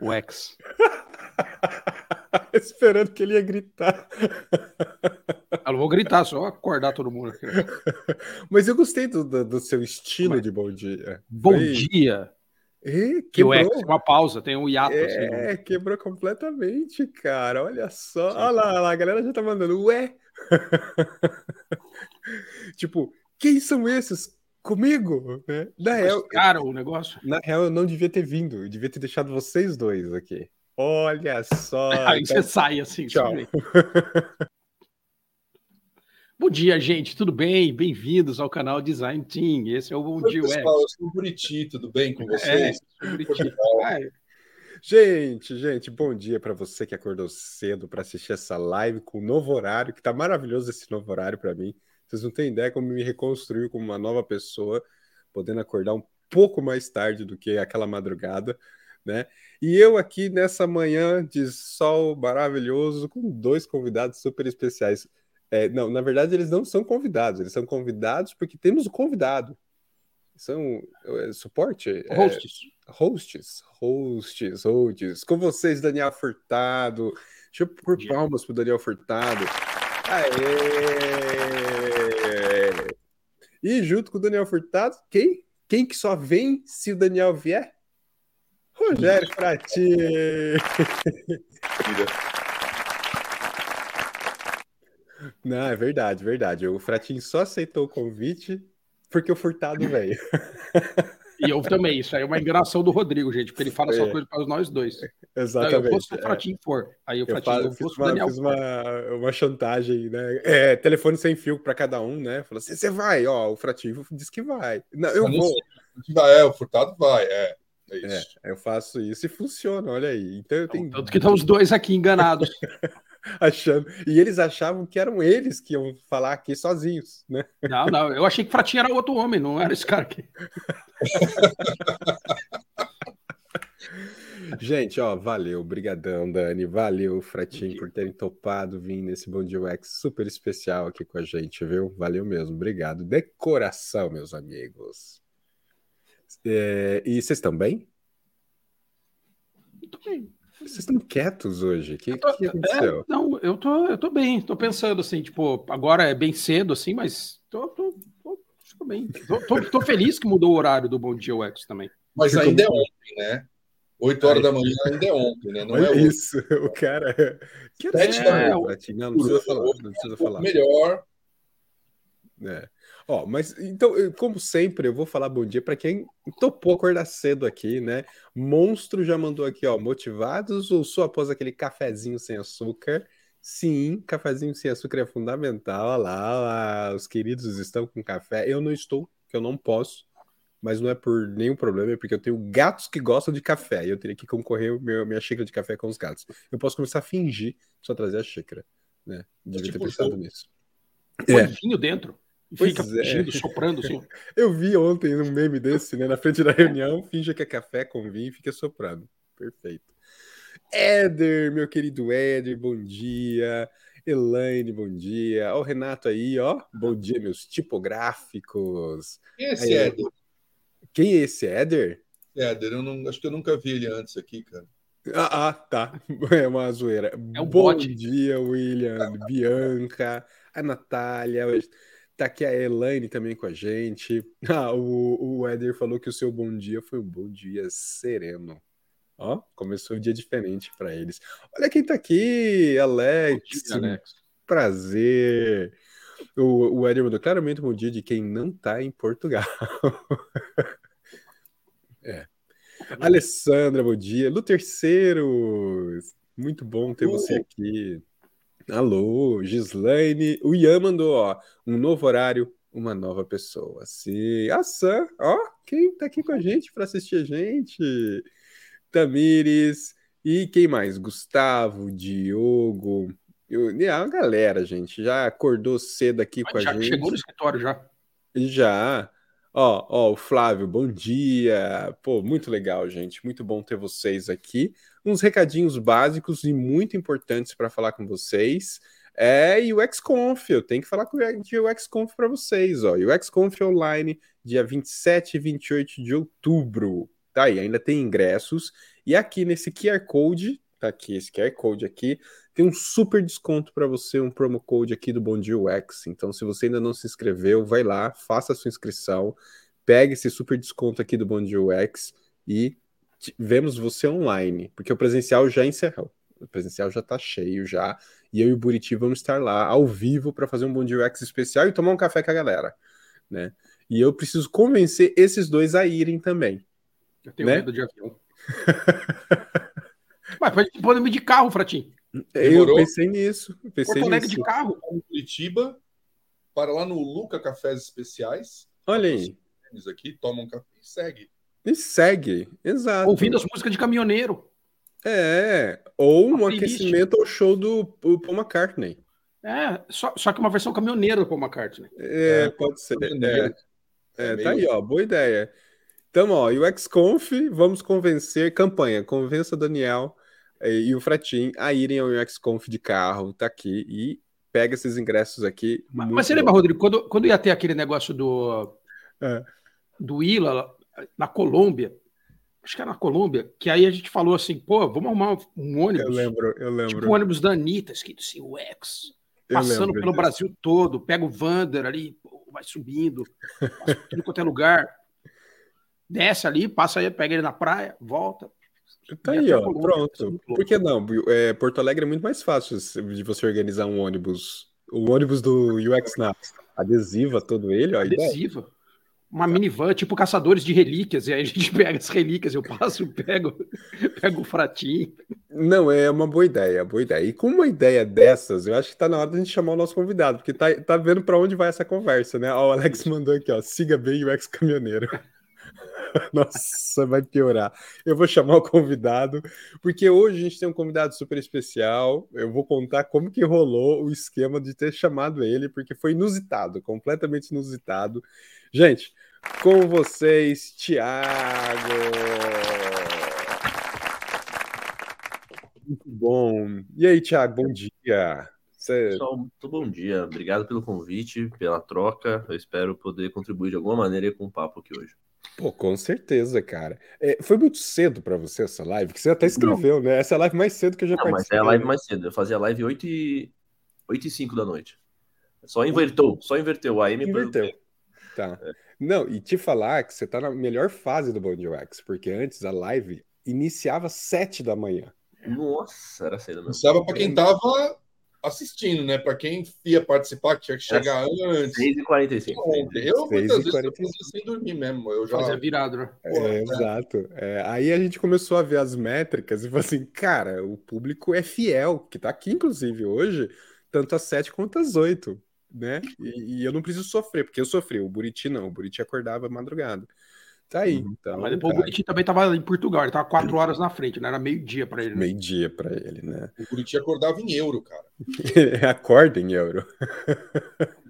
Dia, Wex. Esperando que ele ia gritar. Eu não vou gritar, só acordar todo mundo aqui. Mas eu gostei do, do, do seu estilo Mas... de bom dia. Bom Foi... dia. E, que o X, uma pausa, tem um hiato. É, assim, quebrou completamente, cara. Olha só. Olha lá, olha lá, a galera já tá mandando, ué. tipo, quem são esses? Comigo? Né? Na real, cara, o negócio. Na real, eu não devia ter vindo. Eu devia ter deixado vocês dois aqui. Olha só. Aí então... você sai assim. Tchau. Bom dia, gente, tudo bem? Bem-vindos ao canal Design Team. Esse é o Bom Oi, Dia pessoal, Web. Eu sou o Buriti, tudo bem com vocês? É, gente, gente, bom dia para você que acordou cedo para assistir essa live com o novo horário, que tá maravilhoso esse novo horário para mim. Vocês não têm ideia como me reconstruiu como uma nova pessoa, podendo acordar um pouco mais tarde do que aquela madrugada, né? E eu aqui nessa manhã de sol maravilhoso com dois convidados super especiais. É, não, na verdade, eles não são convidados, eles são convidados porque temos o convidado. São é, suporte? É, hosts. É, hosts, hosts, hosts. Com vocês, Daniel Furtado. Deixa eu pôr palmas pro Daniel Furtado. Aê! E junto com o Daniel Furtado, quem? Quem que só vem se o Daniel vier? Rogério Frati. Não, é verdade, verdade. O Fratinho só aceitou o convite porque o Furtado veio. E eu também. Isso aí é uma enganação do Rodrigo, gente, porque ele fala é. só coisa para nós dois. Exatamente. Então, eu vou o Fratinho é. for. Aí o Fratinho, eu, eu fiz, uma, Daniel fiz uma, uma, chantagem, né? É, telefone sem fio para cada um, né? Falou assim: você vai, ó, o Fratinho disse que vai. Não, eu não vou. Vai, é, o Furtado vai, é. É, é, eu faço isso e funciona, olha aí. Então eu tenho. Tanto que estão os dois aqui enganados. achando. E eles achavam que eram eles que iam falar aqui sozinhos, né? Não, não, eu achei que Fratinho era outro homem, não era esse cara aqui. Gente, ó, valeu, brigadão, Dani, valeu, Fratinho, por terem topado vir nesse Bom Dia UX super especial aqui com a gente, viu? Valeu mesmo, obrigado. Decoração, meus amigos. É, e vocês estão bem? Muito bem. Vocês estão quietos hoje? O que, tô, que aconteceu? É, não, eu tô, eu tô bem, tô pensando assim, tipo, agora é bem cedo, assim, mas tô, tô, tô, tô bem. Tô, tô, tô, feliz que mudou o horário do Bom Dia UX também. Mas ainda é ontem, né? 8 horas da manhã ainda é ontem, né? Não é isso, o cara. Que é, é, não, não precisa falar. Não precisa falar. Melhor. É. Ó, mas então, como sempre, eu vou falar bom dia para quem topou acordar cedo aqui, né? Monstro já mandou aqui, ó, motivados ou só após aquele cafezinho sem açúcar? Sim, cafezinho sem açúcar é fundamental. Olha lá, olha lá, os queridos estão com café. Eu não estou, que eu não posso, mas não é por nenhum problema, é porque eu tenho gatos que gostam de café e eu teria que concorrer meu, minha xícara de café com os gatos. Eu posso começar a fingir só trazer a xícara, né? Devia tipo, ter pensado nisso. Põe é. vinho dentro. Fica pois é. fingindo, é. soprando assim. Eu vi ontem um meme desse, né? Na frente da reunião, finja que é café com vinho e fica soprando. Perfeito. Éder, meu querido Éder, bom dia. Elaine, bom dia. Ó, o Renato aí, ó. Bom dia, meus tipográficos. Quem é esse aí, Éder? Quem é esse Éder? Éder, eu não, acho que eu nunca vi ele antes aqui, cara. Ah, ah tá. É uma zoeira. É um bom bote. dia, William, Bianca, a Natália. Tá aqui a Elaine também com a gente. Ah, o, o Éder falou que o seu bom dia foi um bom dia sereno. Ó, começou um dia diferente para eles. Olha quem tá aqui, Alex. Dia, Alex. Prazer. O, o Éder mandou claramente um bom dia de quem não tá em Portugal. é. Alessandra, bom dia. Lu Terceiros, muito bom ter uh. você aqui. Alô, Gislaine. O Ian mandou, ó, um novo horário, uma nova pessoa. Sim, a Sam, ó, quem tá aqui com a gente para assistir a gente? Tamires. E quem mais? Gustavo, Diogo. Eu, a galera, gente, já acordou cedo aqui Mas com a gente. Já chegou no escritório já. Já. Ó, ó, o Flávio, bom dia. Pô, muito legal, gente. Muito bom ter vocês aqui. Uns recadinhos básicos e muito importantes para falar com vocês. É, e o XConf, eu tenho que falar de o XConf para vocês, ó. E o XConf online, dia 27 e 28 de outubro. Tá aí, ainda tem ingressos. E aqui nesse QR Code, tá aqui, esse QR Code aqui, tem um super desconto para você, um promo code aqui do Bom Dia UX. Então, se você ainda não se inscreveu, vai lá, faça a sua inscrição, pegue esse super desconto aqui do Bom Dia UX e vemos você online, porque o presencial já encerrou. O presencial já tá cheio já, e eu e o Buriti vamos estar lá ao vivo para fazer um Bom Dia UX especial e tomar um café com a galera, né? E eu preciso convencer esses dois a irem também. Eu tenho né? medo de avião. Mas podemos ir de carro, Fratinho. Eu Demorou? pensei nisso. eu Pensei Porto Alegre nisso. de carro. em Curitiba, para lá no Luca Cafés Especiais. Olha aí. Eles aqui tomam um café e segue. E segue. Exato. Ouvindo as músicas de caminhoneiro. É. Ou um aquecimento ao show do Paul McCartney. É, só, só que uma versão caminhoneira do Paul McCartney. É, É, pode ser. É, Caminhoneiro. é, É tá aí, ó. Boa ideia. Então, ó, e o XConf, vamos convencer, campanha, convença o Daniel e o Fratim a irem ao XConf de carro, tá aqui, e pega esses ingressos aqui. Mas, mas você lembra. Rodrigo, quando, quando ia ter aquele negócio do, É. do Ila na Colômbia, acho que era na Colômbia, que aí a gente falou assim, pô, vamos arrumar um Eu ônibus, lembro, eu lembro. tipo o ônibus da Anitta, escrito assim, UX, eu passando pelo. Brasil todo, pega o Vander ali, pô, vai subindo, passa por tudo quanto é lugar, desce ali, passa aí, pega ele na praia, volta. Tá E aí, a ó, Colômbia, isso é pronto. Por que não? É, Porto Alegre é muito mais fácil de você organizar um ônibus. O ônibus do UX na adesiva, todo ele, ó. a adesiva. Uma minivan, tipo caçadores de relíquias, e aí a gente pega as relíquias, eu passo, pego, pego o fratinho. Não, é uma boa ideia, boa ideia. E com uma ideia dessas, eu acho que tá na hora da gente chamar o nosso convidado, porque tá, tá vendo para onde vai essa conversa, né? Ó, o Alex mandou aqui, ó, siga bem o ex-caminhoneiro. Nossa, vai piorar. Eu vou chamar o convidado, porque hoje a gente tem um convidado super especial. Eu vou contar como que rolou o esquema de ter chamado ele, porque foi inusitado, completamente inusitado. Gente, com vocês, Thiago. Muito bom. E aí, Thiago, bom dia. Você... Pessoal, muito bom dia. Obrigado pelo convite, pela troca. Eu espero poder contribuir de alguma maneira com o papo aqui hoje. Pô, com certeza, cara. É, foi muito cedo pra você essa live, que você até escreveu, né? Essa é a live mais cedo que eu já Não, mas participei. é a live mais cedo. Eu fazia a live 8 e, 8 e 5 da noite. Só invertou, só inverteu AM. pro- Inverteu. Tá. Não, e te falar que você tá na melhor fase do Bond UX, porque antes a live iniciava às 7 da manhã. Nossa, era cedo mesmo. Sabe para quem tava assistindo, né? Para quem ia participar, que tinha que chegar antes. 6 e 45 Ontem. Eu Seis muitas vezes eu 45. fazia sem dormir mesmo. Eu já. Fazia virado, né? É, é. exato. É, aí a gente começou a ver as métricas e falou assim, cara, o público é fiel, que tá aqui, inclusive, hoje, tanto às 7 quanto às 8, né? E, e eu não preciso sofrer, porque eu sofri, o Buriti não, o Buriti acordava madrugada. Tá aí, Uhum. então, Mas depois o cara, Buriti também estava em Portugal, ele estava quatro horas na frente, né? Era meio-dia para ele. né? meio-dia pra ele, né? O Curitiba acordava em euro, cara. Acorda em euro.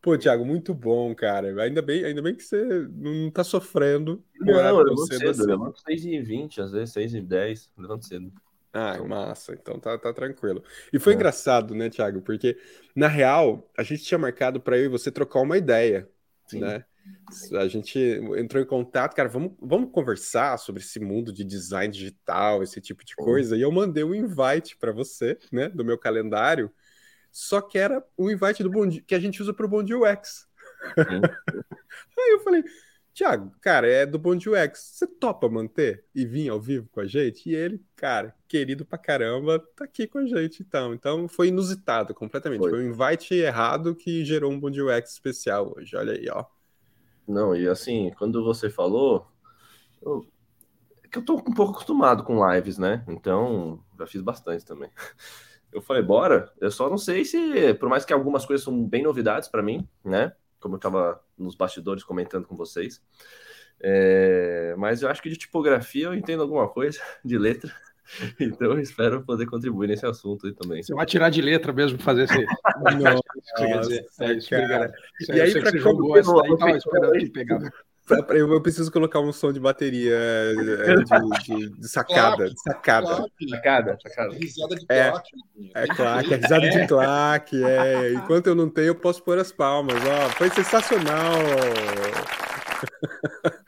Pô, Thiago, muito bom, cara. Ainda bem, ainda bem que você não tá sofrendo. Não, eu levanto cedo cedo, assim. eu levanto 6 e 20, às vezes 6 e 10, levanto cedo. Ah, massa. Então tá, tá tranquilo. E foi É. engraçado, né, Thiago? Porque, na real, a gente tinha marcado para eu e você trocar uma ideia, Sim. né? A gente entrou em contato, cara, vamos, vamos conversar sobre esse mundo de design digital, esse tipo de coisa. E eu mandei um invite para você, né, do meu calendário. Só que era o invite do Bom Dia, que a gente usa para o Bom Dia UX. Aí eu falei, Thiago, cara, é do Bom Dia UX, você topa manter e vir ao vivo com a gente? E ele, cara, querido pra caramba, tá aqui com a gente então. Então foi inusitado completamente. Foi. Foi, um invite errado que gerou um Bom Dia UX especial hoje. Olha aí, ó. Não, e assim, quando você falou, eu, é que eu tô um pouco acostumado com lives, né? Então, já fiz bastante também. Eu falei, bora. Eu só não sei se, por mais que algumas coisas são bem novidades para mim, né? Como eu tava nos bastidores comentando com vocês. É, mas eu acho que de tipografia eu entendo alguma coisa, de letra. Então eu espero poder contribuir nesse assunto aí também. Você vai tirar de letra mesmo pra fazer esse. Nossa, é isso, cara. Isso E aí, sei que você jogou essa daí, tava esperando pra- Eu, preciso colocar um som de bateria é, de, de- de sacada, de sacada. Claque, Sacada, sacada. risada de É. claque. É claque, é risada de claque, é. Enquanto eu não tenho, eu posso pôr as palmas, ó. Foi sensacional.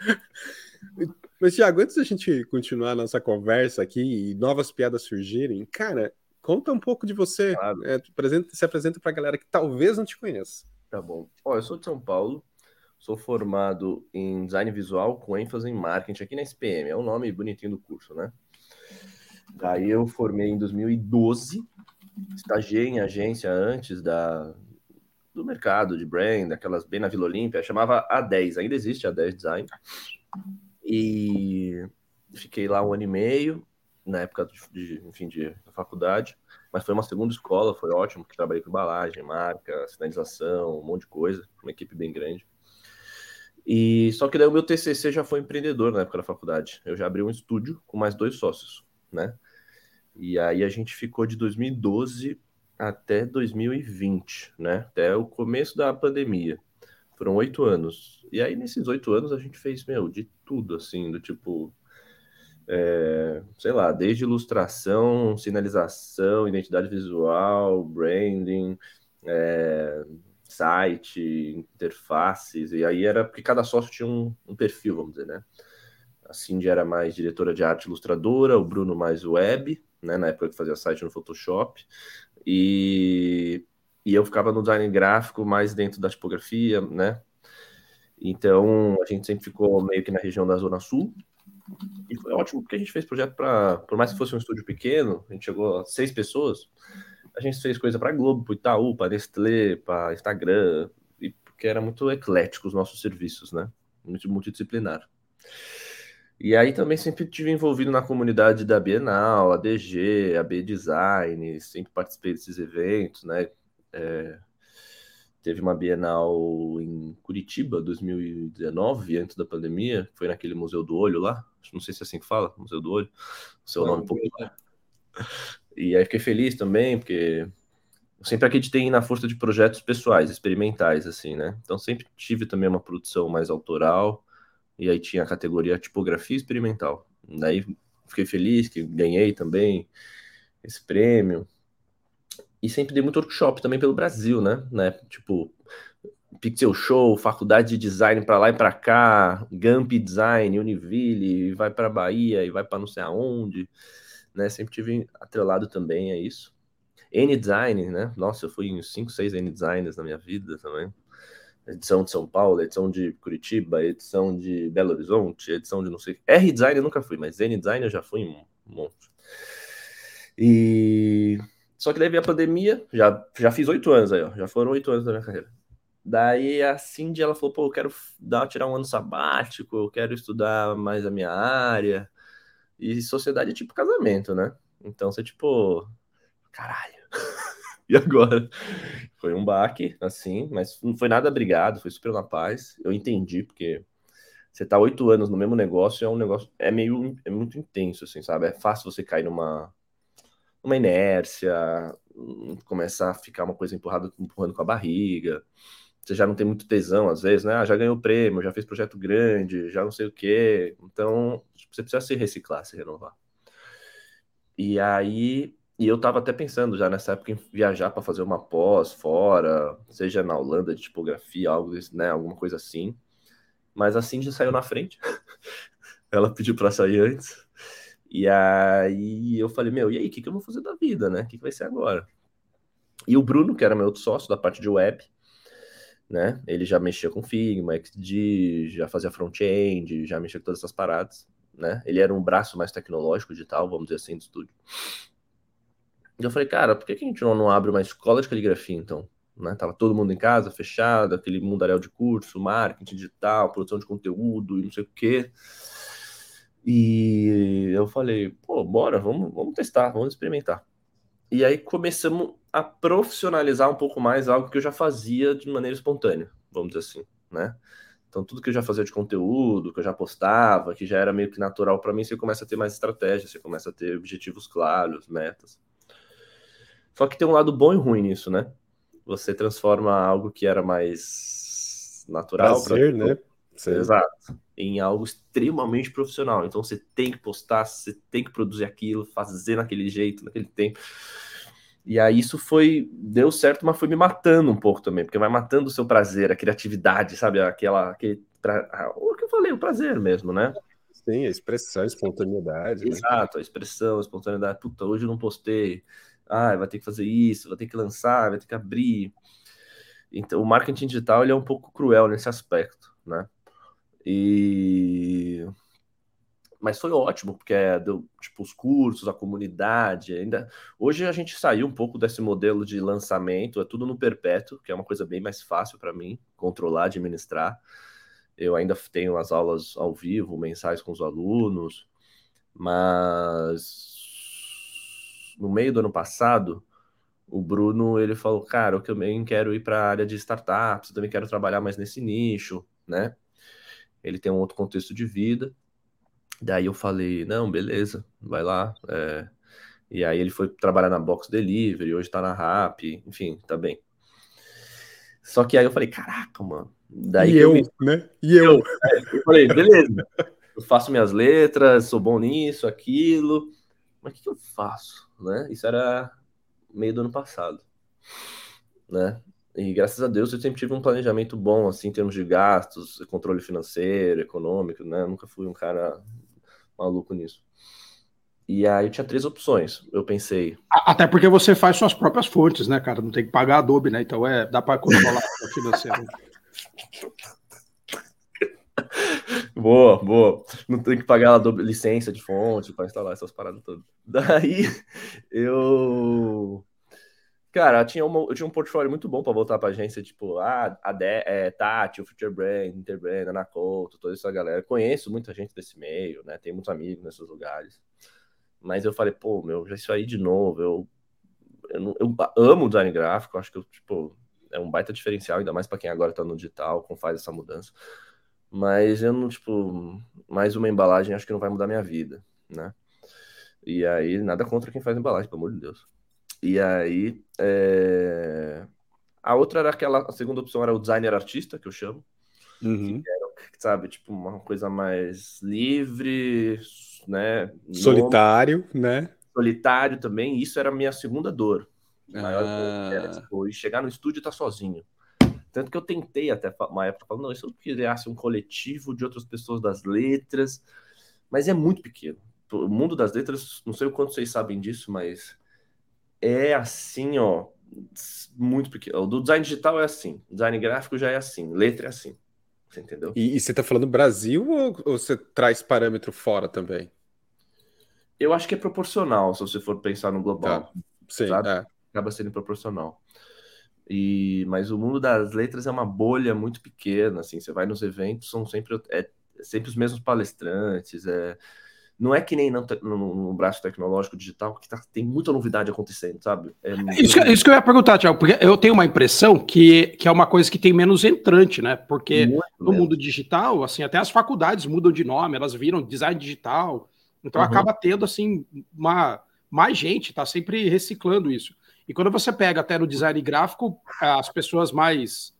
Mas, Thiago, antes da gente continuar a nossa conversa aqui e novas piadas surgirem, cara, conta um pouco de você. Claro. É, apresenta- se apresenta pra galera que talvez não te conheça. Tá bom. Ó, eu sou de São Paulo, sou formado em design visual com ênfase em marketing aqui na SPM. É o nome bonitinho do curso, né? Daí eu formei em 2012, estagiei em agência antes da, do mercado de brand, aquelas bem na Vila Olímpia, chamava A10, ainda existe A10 Design. E fiquei lá um ano e meio, na época de, de, enfim, de, da faculdade, mas foi uma segunda escola, foi ótimo, que trabalhei com embalagem, marca, sinalização, um monte de coisa, uma equipe bem grande. E só que daí o meu TCC já foi empreendedor na época da faculdade. Eu já abri um estúdio com mais dois sócios, né? E aí a gente ficou de 2012 até 2020, né? Até o começo da pandemia. Foram oito anos. E aí, nesses oito anos, a gente fez, meu, de tudo, assim, do tipo. é, sei lá, desde ilustração, sinalização, identidade visual, branding, é, site, interfaces, e aí era porque cada sócio tinha um, um perfil, vamos dizer, né? A Cindy era mais diretora de arte ilustradora, o Bruno mais web, né? Na época que fazia site no Photoshop, e, e eu ficava no design gráfico mais dentro da tipografia, né? Então a gente sempre ficou meio que na região da Zona Sul. E foi ótimo porque a gente fez projeto para, por mais que fosse um estúdio pequeno, a gente chegou a seis pessoas, a gente fez coisa para Globo, para Itaú, para Nestlé, para Instagram, e porque era muito eclético os nossos serviços, né? Muito multidisciplinar. E aí também sempre tive envolvido na comunidade da Bienal, a DG, a B Design, sempre participei desses eventos, né? É, teve uma Bienal em Curitiba, 2019, antes da pandemia, foi naquele Museu do Olho lá, não sei se é assim que fala, Museu do Olho, o seu nome popular. E aí fiquei feliz também, porque eu sempre acreditei na força de projetos pessoais, experimentais, assim, né? Então sempre tive também uma produção mais autoral, e aí tinha a categoria tipografia experimental. Daí fiquei feliz que ganhei também esse prêmio. E sempre dei muito workshop também pelo Brasil, né? né? Tipo, Pixel Show, faculdade de design para lá e para cá, Gamp Design, Univille, vai para Bahia e vai para não sei aonde, né? Sempre tive atrelado também a isso. N Design, né? Nossa, eu fui em 5, 6 N Designers na minha vida também. Edição de São Paulo, edição de Curitiba, edição de Belo Horizonte, edição de não sei. R Design eu nunca fui, mas N Design eu já fui um monte. E só que daí veio a pandemia, já, já fiz oito anos aí, ó. Já foram oito anos da minha carreira. Daí a Cindy, ela falou, pô, eu quero dar, tirar um ano sabático, eu quero estudar mais a minha área. E sociedade é tipo casamento, né? Então você, tipo, caralho. e agora? Foi um baque, assim, mas não foi nada brigado, foi super na paz. Eu entendi, porque você tá oito anos no mesmo negócio, é um negócio, é meio, é muito intenso, assim, sabe? É fácil você cair numa, uma inércia, começar a ficar uma coisa empurrada, empurrando com a barriga. Você já não tem muito tesão, às vezes, né? Ah, já ganhou prêmio, já fez projeto grande, já não sei o quê. Então, você precisa se reciclar, se renovar. E aí, e eu tava até pensando já nessa época em viajar para fazer uma pós fora, seja na Holanda de tipografia, algo desse, né? Alguma coisa assim. Mas assim já saiu na frente. Ela pediu para sair antes. E aí eu falei, meu, e aí, o que, que eu vou fazer da vida, né? O que, que vai ser agora? E o Bruno, que era meu outro sócio da parte de web, né? Ele já mexia com Figma, XD, já fazia front-end, já mexia com todas essas paradas, né? Ele era um braço mais tecnológico digital, vamos dizer assim, do estúdio. E eu falei, cara, por que, que a gente não, não abre uma escola de caligrafia, então? Né? Tava todo mundo em casa, fechado, aquele mundaréu de curso, marketing digital, produção de conteúdo e não sei o quê. E eu falei, pô, bora, vamos, vamos testar, vamos experimentar. E aí começamos a profissionalizar um pouco mais algo que eu já fazia de maneira espontânea, vamos dizer assim, né? Então tudo que eu já fazia de conteúdo, que eu já postava, que já era meio que natural para mim, você começa a ter mais estratégia, você começa a ter objetivos claros, metas. Só que tem um lado bom e ruim nisso, né? Você transforma algo que era mais natural, Prazer, pra... né? Exato. Em algo extremamente profissional. Então você tem que postar, você tem que produzir aquilo, fazer naquele jeito, naquele tempo. E aí isso foi deu certo, mas foi me matando um pouco também, porque vai matando o seu prazer, a criatividade, sabe? Aquela aquele pra... o que eu falei, o prazer mesmo, né? Sim, a expressão, a espontaneidade. Né? Exato, a expressão, a espontaneidade. Puta, hoje eu não postei. Ah, vai ter que fazer isso, vai ter que lançar, vai ter que abrir. Então, o marketing digital ele é um pouco cruel nesse aspecto, né? E mas foi ótimo, porque é, deu, tipo, os cursos, a comunidade, ainda. Hoje a gente saiu um pouco desse modelo de lançamento, é tudo no perpétuo, que é uma coisa bem mais fácil para mim controlar, administrar. Eu ainda tenho as aulas ao vivo, mensais com os alunos, mas no meio do ano passado, o Bruno ele falou, cara, eu também quero ir para a área de startups, eu também quero trabalhar mais nesse nicho, né? Ele tem um outro contexto de vida. Daí eu falei, não, beleza, vai lá. É... E aí ele foi trabalhar na Box Delivery, hoje tá na Rap, enfim, tá bem. Só que aí eu falei, caraca, mano. Daí e eu, eu né? E eu. Eu, é, eu falei, beleza, eu faço minhas letras, sou bom nisso, aquilo. Mas o que, que eu faço? Né? Isso era meio do ano passado. Né? E graças a Deus eu sempre tive um planejamento bom, assim, em termos de gastos, controle financeiro, econômico, né? Eu nunca fui um cara maluco nisso. E aí eu tinha três opções. Eu pensei. Até porque você faz suas próprias fontes, né, cara? Não tem que pagar Adobe, né? Então é, dá para controlar o financeiro. Boa, boa. Não tem que pagar a licença de fonte para instalar essas paradas todas. Daí eu. Cara, eu tinha, uma, eu tinha um portfólio muito bom para voltar para agência, tipo, ah, a De, é, Tati, o Future Brand, Interbrand, Anacolto, toda essa galera. Conheço muita gente desse meio, né? Tem muitos amigos nesses lugares. Mas eu falei, pô, meu, já isso aí de novo. Eu, eu, eu amo design gráfico, acho que eu, tipo, é um baita diferencial, ainda mais para quem agora tá no digital, com faz essa mudança. Mas eu não, tipo, mais uma embalagem acho que não vai mudar minha vida, né? E aí, nada contra quem faz embalagem, pelo amor de Deus. E aí, é... a outra era aquela, a segunda opção era o designer artista, que eu chamo. Uhum. Que era, sabe, tipo, uma coisa mais livre, né? Solitário, Nome, né? Solitário também. Isso era a minha segunda dor. Maior ah. dor era, tipo, e chegar no estúdio e tá sozinho. Tanto que eu tentei até uma época falar, não, e se eu criasse um coletivo de outras pessoas das letras, mas é muito pequeno. O mundo das letras, não sei o quanto vocês sabem disso, mas é assim, ó, muito pequeno. O do design digital é assim, design gráfico já é assim, letra é assim. Você entendeu? E, e você tá falando Brasil ou, ou, você traz parâmetro fora também? Eu acho que é proporcional, se você for pensar no global. Tá. Sim, é. Acaba sendo proporcional. E, mas o mundo das letras é uma bolha muito pequena, assim, você vai nos eventos, são sempre, é, sempre os mesmos palestrantes, é, não é que nem no, no, no braço tecnológico digital, que tá, tem muita novidade acontecendo, sabe? É isso, que, isso, que eu ia perguntar, Tiago, porque eu tenho uma impressão que, que é uma coisa que tem menos entrante, né? Porque muito no mundo digital, assim, até as faculdades mudam de nome, elas viram design digital, então uhum. acaba tendo, assim, uma, mais gente, tá sempre reciclando isso. E quando você pega até no design gráfico, as pessoas mais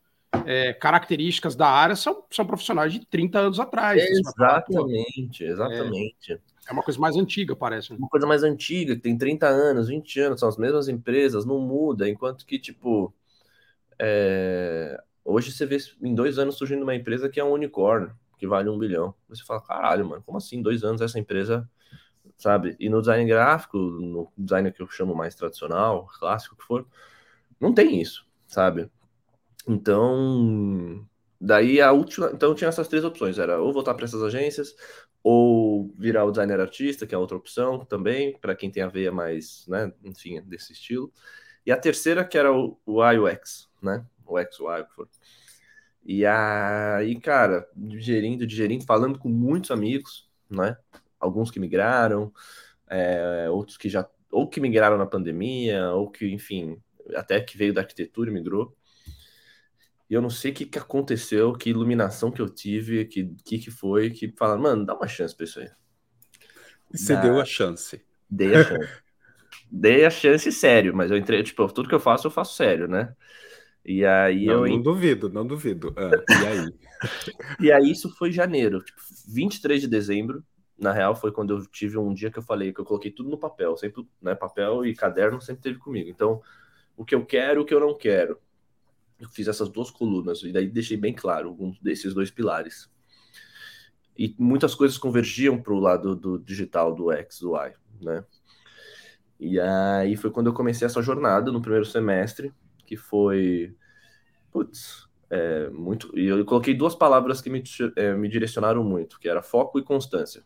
é, características da área são, são profissionais de 30 anos atrás. Exatamente, exatamente. É, é uma coisa mais antiga, parece. Né? Uma coisa mais antiga, que tem 30 anos, 20 anos, são as mesmas empresas, não muda, enquanto que, tipo, é... hoje você vê em dois anos surgindo uma empresa que é um unicórnio, que vale um bilhão. Você fala, caralho, mano, como assim? Dois anos essa empresa, sabe? E no design gráfico, no design que eu chamo mais tradicional, clássico que for, não tem isso, sabe? Então, daí a última. Então tinha essas três opções: era ou voltar para essas agências, ou virar o designer artista, que é outra opção também, para quem tem a veia mais, né, enfim, desse estilo. E a terceira, que era o, o né? O X, o Y, for. E aí, cara, digerindo, digerindo, falando com muitos amigos, né? Alguns que migraram, é, outros que já, ou que migraram na pandemia, ou que, enfim, até que veio da arquitetura e migrou. E eu não sei o que, que aconteceu, que iluminação que eu tive, que que, que foi, que falaram, mano, dá uma chance pra isso aí. E você deu a chance. Dei a chance. Dei a chance sério, mas eu entrei, tipo, tudo que eu faço, eu faço sério, né? E aí não, eu. Não duvido, não duvido. Ah, e aí? e aí isso foi janeiro, tipo, 23 de dezembro. Na real, foi quando eu tive um dia que eu falei que eu coloquei tudo no papel, sempre, né? Papel e caderno sempre teve comigo. Então, o que eu quero, o que eu não quero eu fiz essas duas colunas e daí deixei bem claro um desses dois pilares. e muitas coisas convergiam para o lado do digital, do X, do Y, né? E aí foi quando eu comecei essa jornada no primeiro semestre, que foi, putz, é, muito. E eu coloquei duas palavras que me, é, me direcionaram muito, que era foco e constância.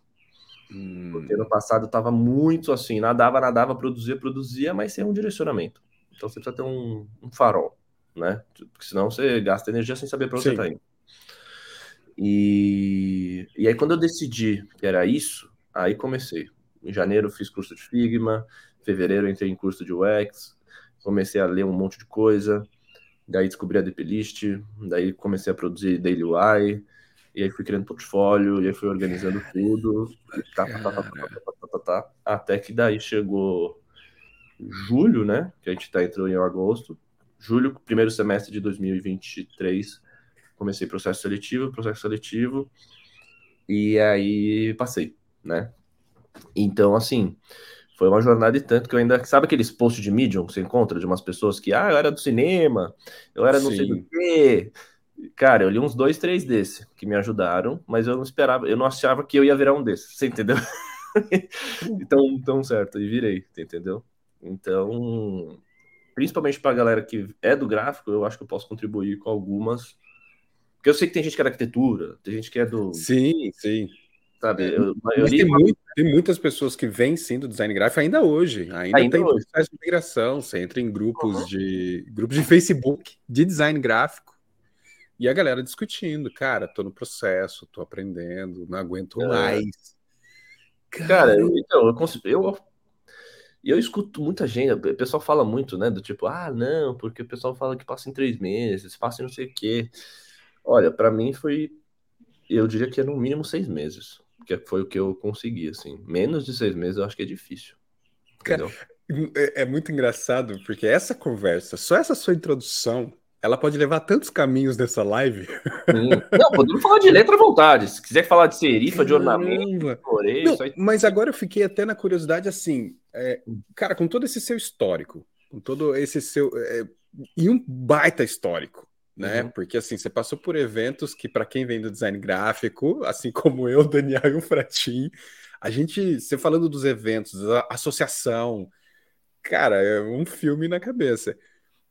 Hum. Porque no passado estava muito assim, nadava, nadava, produzia, produzia, mas sem um direcionamento. Então você precisa ter um, um farol, né? Porque senão você gasta energia sem saber para onde Sim. você está indo. E, e aí, quando eu decidi que era isso, aí comecei. Em janeiro fiz curso de Figma, fevereiro entrei em curso de UX, comecei a ler um monte de coisa, daí descobri a DPList, daí comecei a produzir Daily UI, e aí fui criando portfólio, e aí fui organizando tudo, tá, tá, tá, até que daí chegou julho, né, que a gente tá entrando em agosto, julho, primeiro semestre de 2023, comecei processo seletivo, processo seletivo, e aí passei, né? Então, assim, foi uma jornada e tanto que eu ainda. Sabe aqueles posts de Medium que você encontra de umas pessoas que, ah, eu era do cinema, eu era não sei do quê. Cara, eu li uns dois, três desses que me ajudaram, mas eu não esperava, eu não achava que eu ia virar um desses, você entendeu? então, tão certo, e virei, entendeu? Então, principalmente para a galera que é do gráfico, eu acho que eu posso contribuir com algumas porque eu sei que tem gente que é da arquitetura, tem gente que é do. Sim, sim. Sabe, eu, eu tem, muito, tem, muitas pessoas que vêm sim do design gráfico ainda hoje. Ainda, ainda tem hoje. processo de migração. Você entra em grupos uhum. de grupos de Facebook de design gráfico e a galera discutindo. Cara, tô no processo, tô aprendendo, não aguento é. mais. Cara, Cara eu, então, eu, eu, eu escuto muita gente, o pessoal fala muito, né? Do tipo, ah, não, porque o pessoal fala que passa em três meses, passa em não sei o quê. Olha, para mim foi, eu diria que é no mínimo seis meses, que foi o que eu consegui, assim. Menos de seis meses eu acho que é difícil. Cara, é, é muito engraçado, porque essa conversa, só essa sua introdução, ela pode levar tantos caminhos nessa live. Sim. Não, podemos falar de letra à vontade. Se quiser falar de serifa, de ornamento, floreio, aí... Mas agora eu fiquei até na curiosidade assim, é, cara, com todo esse seu histórico, com todo esse seu. É, e um baita histórico né? Uhum. Porque assim, você passou por eventos que, para quem vem do design gráfico, assim como eu, Daniel e o Fratim, a gente, você falando dos eventos, da associação, cara, é um filme na cabeça.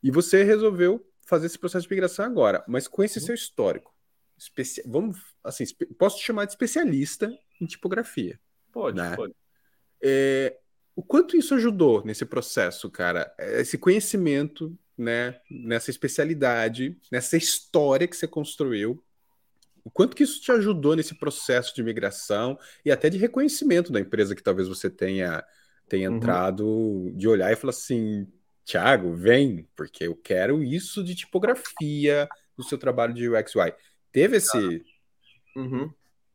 E você resolveu fazer esse processo de migração agora, mas com esse uhum. seu histórico, especi... vamos assim, posso te chamar de especialista em tipografia. Pode, né? pode. É, o quanto isso ajudou nesse processo, cara? Esse conhecimento né, nessa especialidade, nessa história que você construiu. O quanto que isso te ajudou nesse processo de migração e até de reconhecimento da empresa que talvez você tenha, tenha uhum. entrado, de olhar e falar assim, Thiago, vem, porque eu quero isso de tipografia no seu trabalho de UX/UI. Teve esse... Uhum.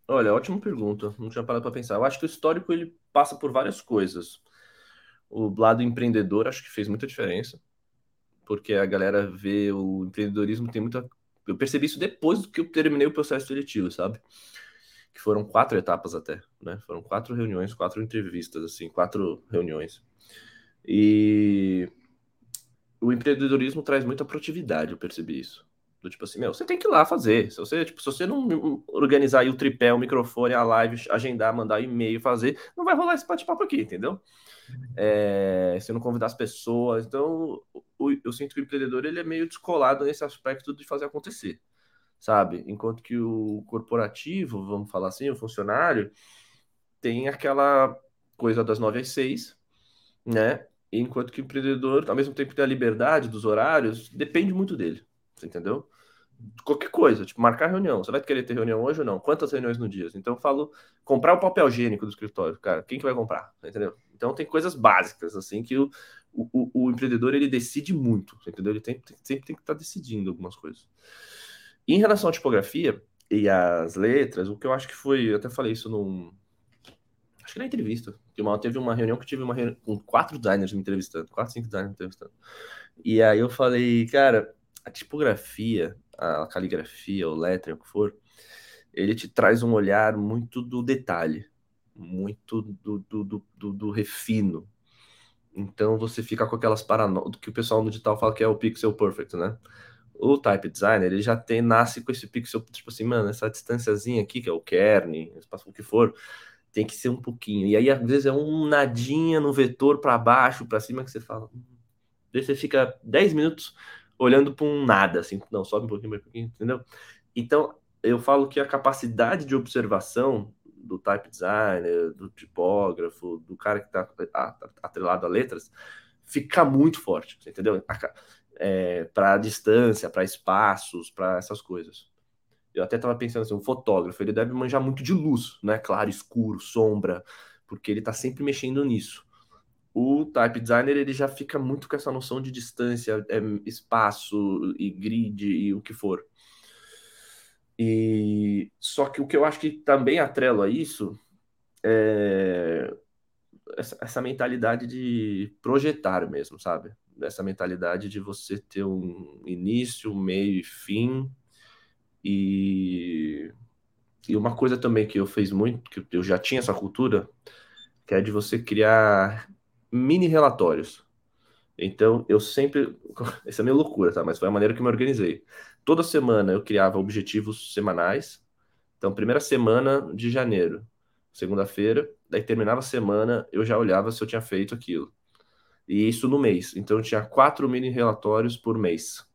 Olha, ótima pergunta. Não tinha parado para pensar. Eu acho que o histórico ele passa por várias coisas. O lado empreendedor acho que fez muita diferença porque a galera vê o empreendedorismo tem muita. Eu percebi isso depois que eu terminei o processo seletivo, sabe? Que foram quatro etapas até, né? Foram quatro reuniões, quatro entrevistas, assim, quatro reuniões. E o empreendedorismo traz muita produtividade, eu percebi isso. Do tipo assim, meu, você tem que ir lá fazer. Se você, tipo, se você não organizar aí o tripé, o microfone, a live, agendar, mandar e-mail, fazer, não vai rolar esse bate-papo aqui, entendeu? É, se não convidar as pessoas. Então, o, eu sinto que o empreendedor ele é meio descolado nesse aspecto de fazer acontecer, sabe? Enquanto que o corporativo, vamos falar assim, o funcionário, tem aquela coisa das nove às seis, né? Enquanto que o empreendedor, ao mesmo tempo, tem a liberdade dos horários, depende muito dele, entendeu? qualquer coisa, tipo, marcar reunião. Você vai querer ter reunião hoje ou não? Quantas reuniões no dia? Então eu falo, comprar o papel higiênico do escritório, cara, quem que vai comprar? Entendeu? Então tem coisas básicas, assim, que o, o, o empreendedor, ele decide muito, entendeu? Ele tem, tem, sempre tem que estar tá decidindo algumas coisas. Em relação à tipografia e às letras, o que eu acho que foi, eu até falei isso num... Acho que na entrevista, que uma, teve uma reunião que tive uma reunião com quatro designers me entrevistando, quatro, cinco designers me entrevistando. E aí eu falei, cara, a tipografia, a caligrafia, o lettering, o que for, ele te traz um olhar muito do detalhe, muito do, do, do, do, do refino. Então você fica com aquelas paranoias que o pessoal no digital fala que é o pixel perfect, né? O Type Designer, ele já tem, nasce com esse pixel, tipo assim, mano, essa distânciazinha aqui, que é o kern, o que for, tem que ser um pouquinho. E aí, às vezes, é um nadinha no vetor para baixo, para cima, que você fala. Hum. Daí você fica 10 minutos olhando para um nada, assim, não, sobe um pouquinho, mais um pouquinho, entendeu? Então, eu falo que a capacidade de observação do type designer, do tipógrafo, do cara que está atrelado a letras, fica muito forte, entendeu? É, para distância, para espaços, para essas coisas. Eu até estava pensando assim, um fotógrafo, ele deve manjar muito de luz, né? Claro, escuro, sombra, porque ele está sempre mexendo nisso. O type designer ele já fica muito com essa noção de distância, é, espaço e grid e o que for. E só que o que eu acho que também atrelo a isso é essa, essa mentalidade de projetar mesmo, sabe? Essa mentalidade de você ter um início, meio e fim. E, e uma coisa também que eu fiz muito, que eu já tinha essa cultura, que é de você criar mini relatórios. Então, eu sempre. Essa é minha loucura, tá? Mas foi a maneira que eu me organizei. Toda semana eu criava objetivos semanais. Então, primeira semana de janeiro, segunda-feira, daí terminava a semana, eu já olhava se eu tinha feito aquilo. E isso no mês. Então, eu tinha quatro mini relatórios por mês.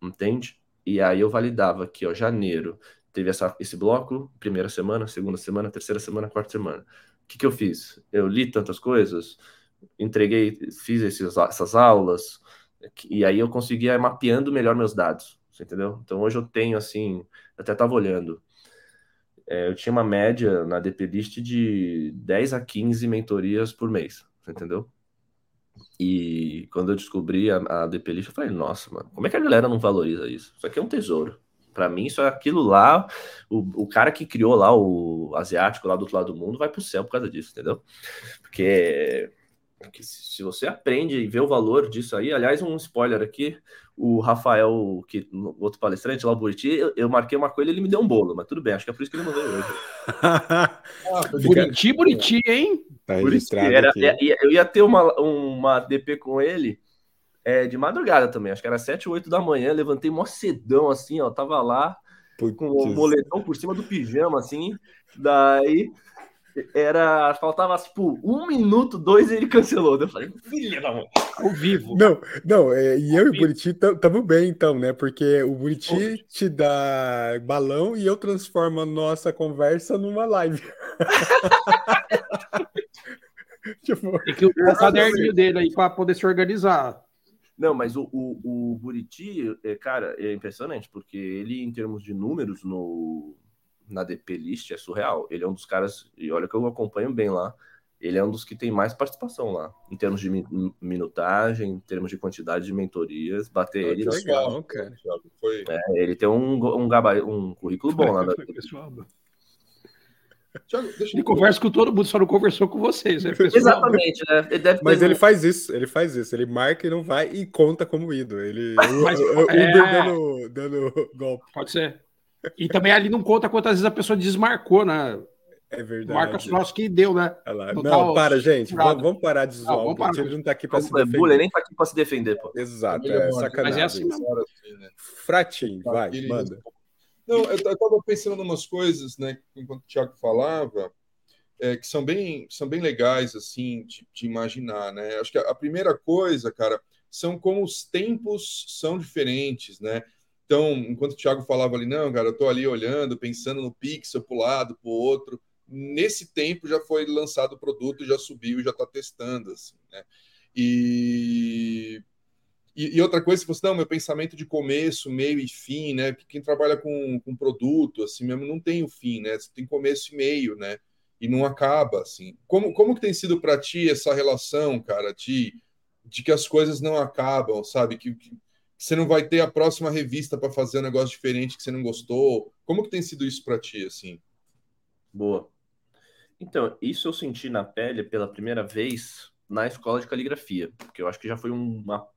Entende? E aí eu validava aqui, ó, janeiro. Teve essa, esse bloco, primeira semana, segunda semana, terceira semana, quarta semana. O que, que eu fiz? Eu li tantas coisas, entreguei, fiz esses, essas aulas, e aí eu conseguia mapeando melhor meus dados, entendeu? Então hoje eu tenho assim, até estava olhando, é, eu tinha uma média na DP List de 10 a 15 mentorias por mês, entendeu? E quando eu descobri a, a DP List, eu falei, nossa, mano, como é que a galera não valoriza isso? Isso aqui é um tesouro. Para mim, isso é aquilo lá. O, o cara que criou lá o asiático lá do outro lado do mundo vai pro céu por causa disso, entendeu? Porque porque se você aprende e vê o valor disso aí, aliás, um spoiler aqui, o Rafael, que outro palestrante lá, o Buriti, eu, eu, marquei uma coisa ele me deu um bolo, mas tudo bem, acho que é por isso que ele não veio hoje. ah, Buriti, Buriti, hein? Tá registrado Era, aqui. Eu ia ter uma, uma DP com ele é, de madrugada também, acho que era 7 ou 8 da manhã, levantei mó cedão assim, ó, tava lá Putz. com o moletom por cima do pijama, assim, daí era. Faltava, tipo, um minuto, dois e ele cancelou. Eu falei, filha da mãe, ao vivo. Não, não, é, e eu e o Buriti estamos bem, então, né? Porque o Buriti te dá balão e eu transformo a nossa conversa numa live. tipo, Tem que usar o caderninho dele aí para poder se organizar. Não, mas o, o, o Buriti, é, cara, é impressionante, porque ele, em termos de números no, na DP List é surreal. Ele é um dos caras, e olha que eu acompanho bem lá, ele é um dos que tem mais participação lá, em termos de minutagem, em termos de quantidade de mentorias, bater ah, ele. Legal, cara. Foi... É, ele tem um, um, gabar... um currículo bom lá. Pessoal. Thiago, ele conversa com todo mundo, só não conversou com vocês. Né, Exatamente, né? Ele Mas ele faz isso, ele faz isso, ele marca e não vai e conta como ido. Ele Mas, o, o, é... Uber dando, dando golpe. Pode ser. E também ali não conta quantas vezes a pessoa desmarcou, né? É verdade. Marca só que deu, né? Não, não para, gente. Vamos, vamos, parar de zoar. Não, parar. Ele não tá aqui para se defender. Bullying, nem tá aqui para se defender, pô. Exato, é, é sacanagem. Mas é assim né? Fratinho, vai, manda. Não, eu estava pensando em umas coisas, né, enquanto o Thiago falava, é, que são bem, são bem legais, assim, de, de, imaginar, né? Acho que a, a primeira coisa, cara, são como os tempos são diferentes, né? Então, enquanto o Thiago falava ali, não, cara, eu estou ali olhando, pensando no pixel para o lado, para o outro. Nesse tempo já foi lançado o produto, já subiu, já está testando, assim, né? E, e, outra coisa, se você não, meu pensamento de começo, meio e fim, né? Porque quem trabalha com, com produto, assim mesmo, não tem o fim, né? Você tem começo e meio, né? E não acaba, assim. Como, como que tem sido para ti essa relação, cara, de, de que as coisas não acabam, sabe? Que, que você não vai ter a próxima revista para fazer um negócio diferente que você não gostou. Como que tem sido isso para ti, assim? Boa. Então, isso eu senti na pele pela primeira vez na escola de caligrafia, porque eu acho que já foi uma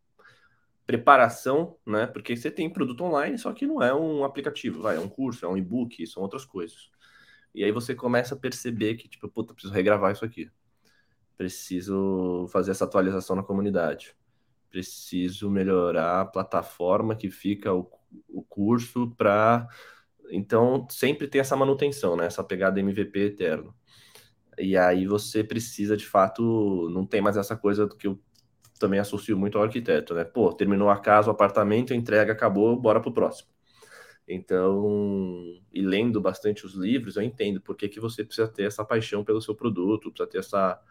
preparação, né? Porque você tem produto online, só que não é um aplicativo, vai, é um curso, é um e-book, são outras coisas. E aí você começa a perceber que, tipo, puta, preciso regravar isso aqui. Preciso fazer essa atualização na comunidade preciso melhorar a plataforma que fica o, o curso para. Então, sempre tem essa manutenção, né? Essa pegada MVP eterno. E aí você precisa, de fato, não tem mais essa coisa do que eu também associo muito ao arquiteto, né? Pô, terminou a casa, o apartamento, entrega acabou, bora pro próximo. Então, e lendo bastante os livros, eu entendo por que, que você precisa ter essa paixão pelo seu produto, precisa ter essa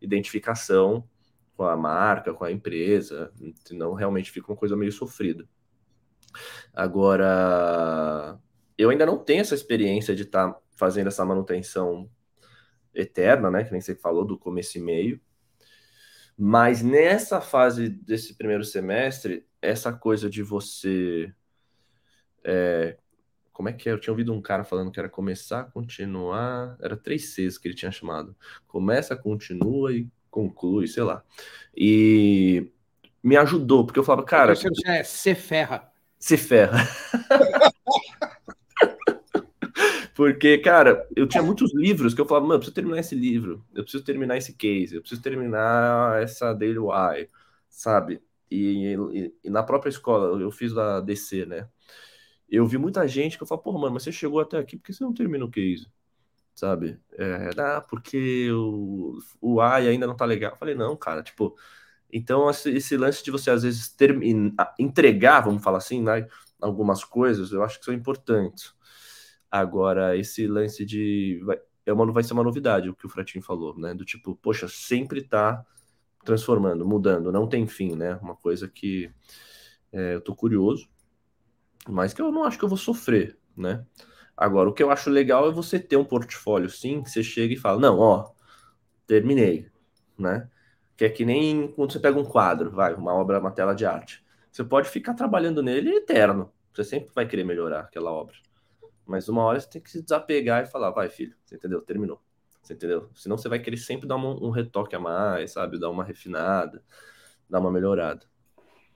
identificação com a marca, com a empresa, senão realmente fica uma coisa meio sofrida. Agora, eu ainda não tenho essa experiência de estar tá fazendo essa manutenção eterna, né? Que nem você falou, do começo e meio. Mas nessa fase desse primeiro semestre, essa coisa de você. É, como é que é? Eu tinha ouvido um cara falando que era começar, continuar. Era três Cs que ele tinha chamado. Começa, continua e conclui, sei lá. E me ajudou, porque eu falava, cara. Você é se ferra. Se ferra. Porque, cara, eu tinha muitos livros que eu falava, mano, eu preciso terminar esse livro, eu preciso terminar esse case, eu preciso terminar essa Daily Y, sabe? E, e, e, na própria escola, eu fiz da DC, né? Eu vi muita gente que eu falo, porra, mano, mas você chegou até aqui, por que você não termina o case? Sabe? É, ah, porque o, o AI ainda não tá legal. Eu falei, não, cara, tipo. Então, esse, lance de você, às vezes, terminar, entregar, vamos falar assim, né? Algumas coisas, eu acho que são importantes Agora, esse lance de. Vai, é uma, vai ser uma novidade o que o Fratinho falou, né? Do tipo, poxa, sempre tá transformando, mudando, não tem fim, né? Uma coisa que é, eu tô curioso, mas que eu não acho que eu vou sofrer, né? Agora, o que eu acho legal é você ter um portfólio, sim, que você chega e fala, não, ó, terminei, né? Que é que nem quando você pega um quadro, vai, uma obra, uma tela de arte. Você pode ficar trabalhando nele eterno. Você sempre vai querer melhorar aquela obra. Mas uma hora você tem que se desapegar e falar, vai, filho, você entendeu? Terminou. Você entendeu? Senão você vai querer sempre dar um, um retoque a mais, sabe? Dar uma refinada, dar uma melhorada.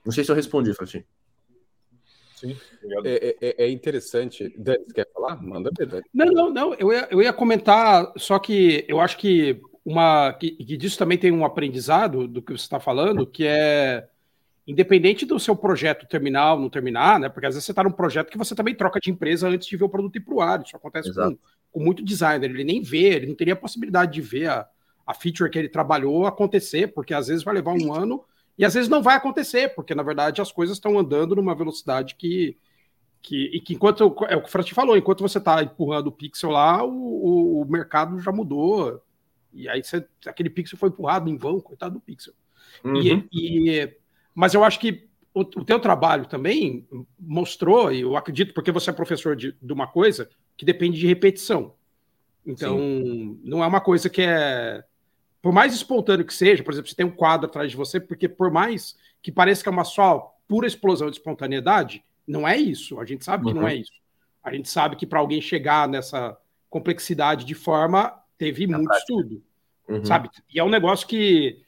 Não sei se eu respondi, Fratinho. Sim, é, é, é, interessante. Você quer falar? Manda ver, Dani. Não, não, não. Eu ia, eu ia comentar, só que eu acho que uma que, que disso também tem um aprendizado do que você está falando, que é independente do seu projeto terminar ou não terminar, né? Porque às vezes você está num projeto que você também troca de empresa antes de ver o produto ir para o ar. Isso acontece com, com, muito designer. Ele nem vê, ele não teria a possibilidade de ver a, a feature que ele trabalhou acontecer, porque às vezes vai levar um ano e às vezes não vai acontecer, porque na verdade as coisas estão andando numa velocidade que. que e que enquanto. É o que o Frati falou, enquanto você está empurrando o pixel lá, o, o, o mercado já mudou. E aí você, aquele pixel foi empurrado em vão, coitado do pixel. Uhum. E, e mas eu acho que o, o teu trabalho também mostrou, e eu acredito, porque você é professor de, de uma coisa que depende de repetição. Então, Sim. não é uma coisa que é. Por mais espontâneo que seja, por exemplo, você tem um quadro atrás de você, porque por mais que pareça que é uma só pura explosão de espontaneidade, não é isso. A gente sabe que uhum. não é isso. A gente sabe que para alguém chegar nessa complexidade de forma, teve muito prática. estudo. Uhum. Sabe? E é um negócio que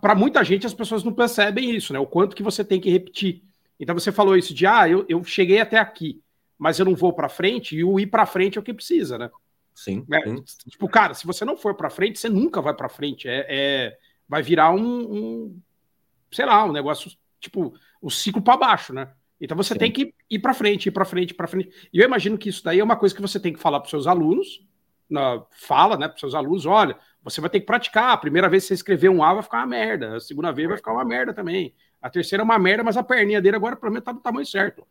para muita gente as pessoas não percebem isso, né? O quanto que você tem que repetir. Então você falou isso de ah, eu, eu cheguei até aqui, mas eu não vou para frente, e o ir para frente é o que precisa, né? Sim, é, sim. Tipo, cara, se você não for para frente, você nunca vai para frente. É, é, vai virar um, um, sei lá, um negócio tipo o um ciclo para baixo, né? Então você sim. tem que ir para frente, ir para frente, para frente. E eu imagino que isso daí é uma coisa que você tem que falar para seus alunos, na, fala, né, para seus alunos, olha, você vai ter que praticar. A primeira vez que você escrever um A vai ficar uma merda. A segunda vez vai ficar uma merda também. A terceira é uma merda, mas a perninha dele agora, pelo menos, tá do tamanho certo.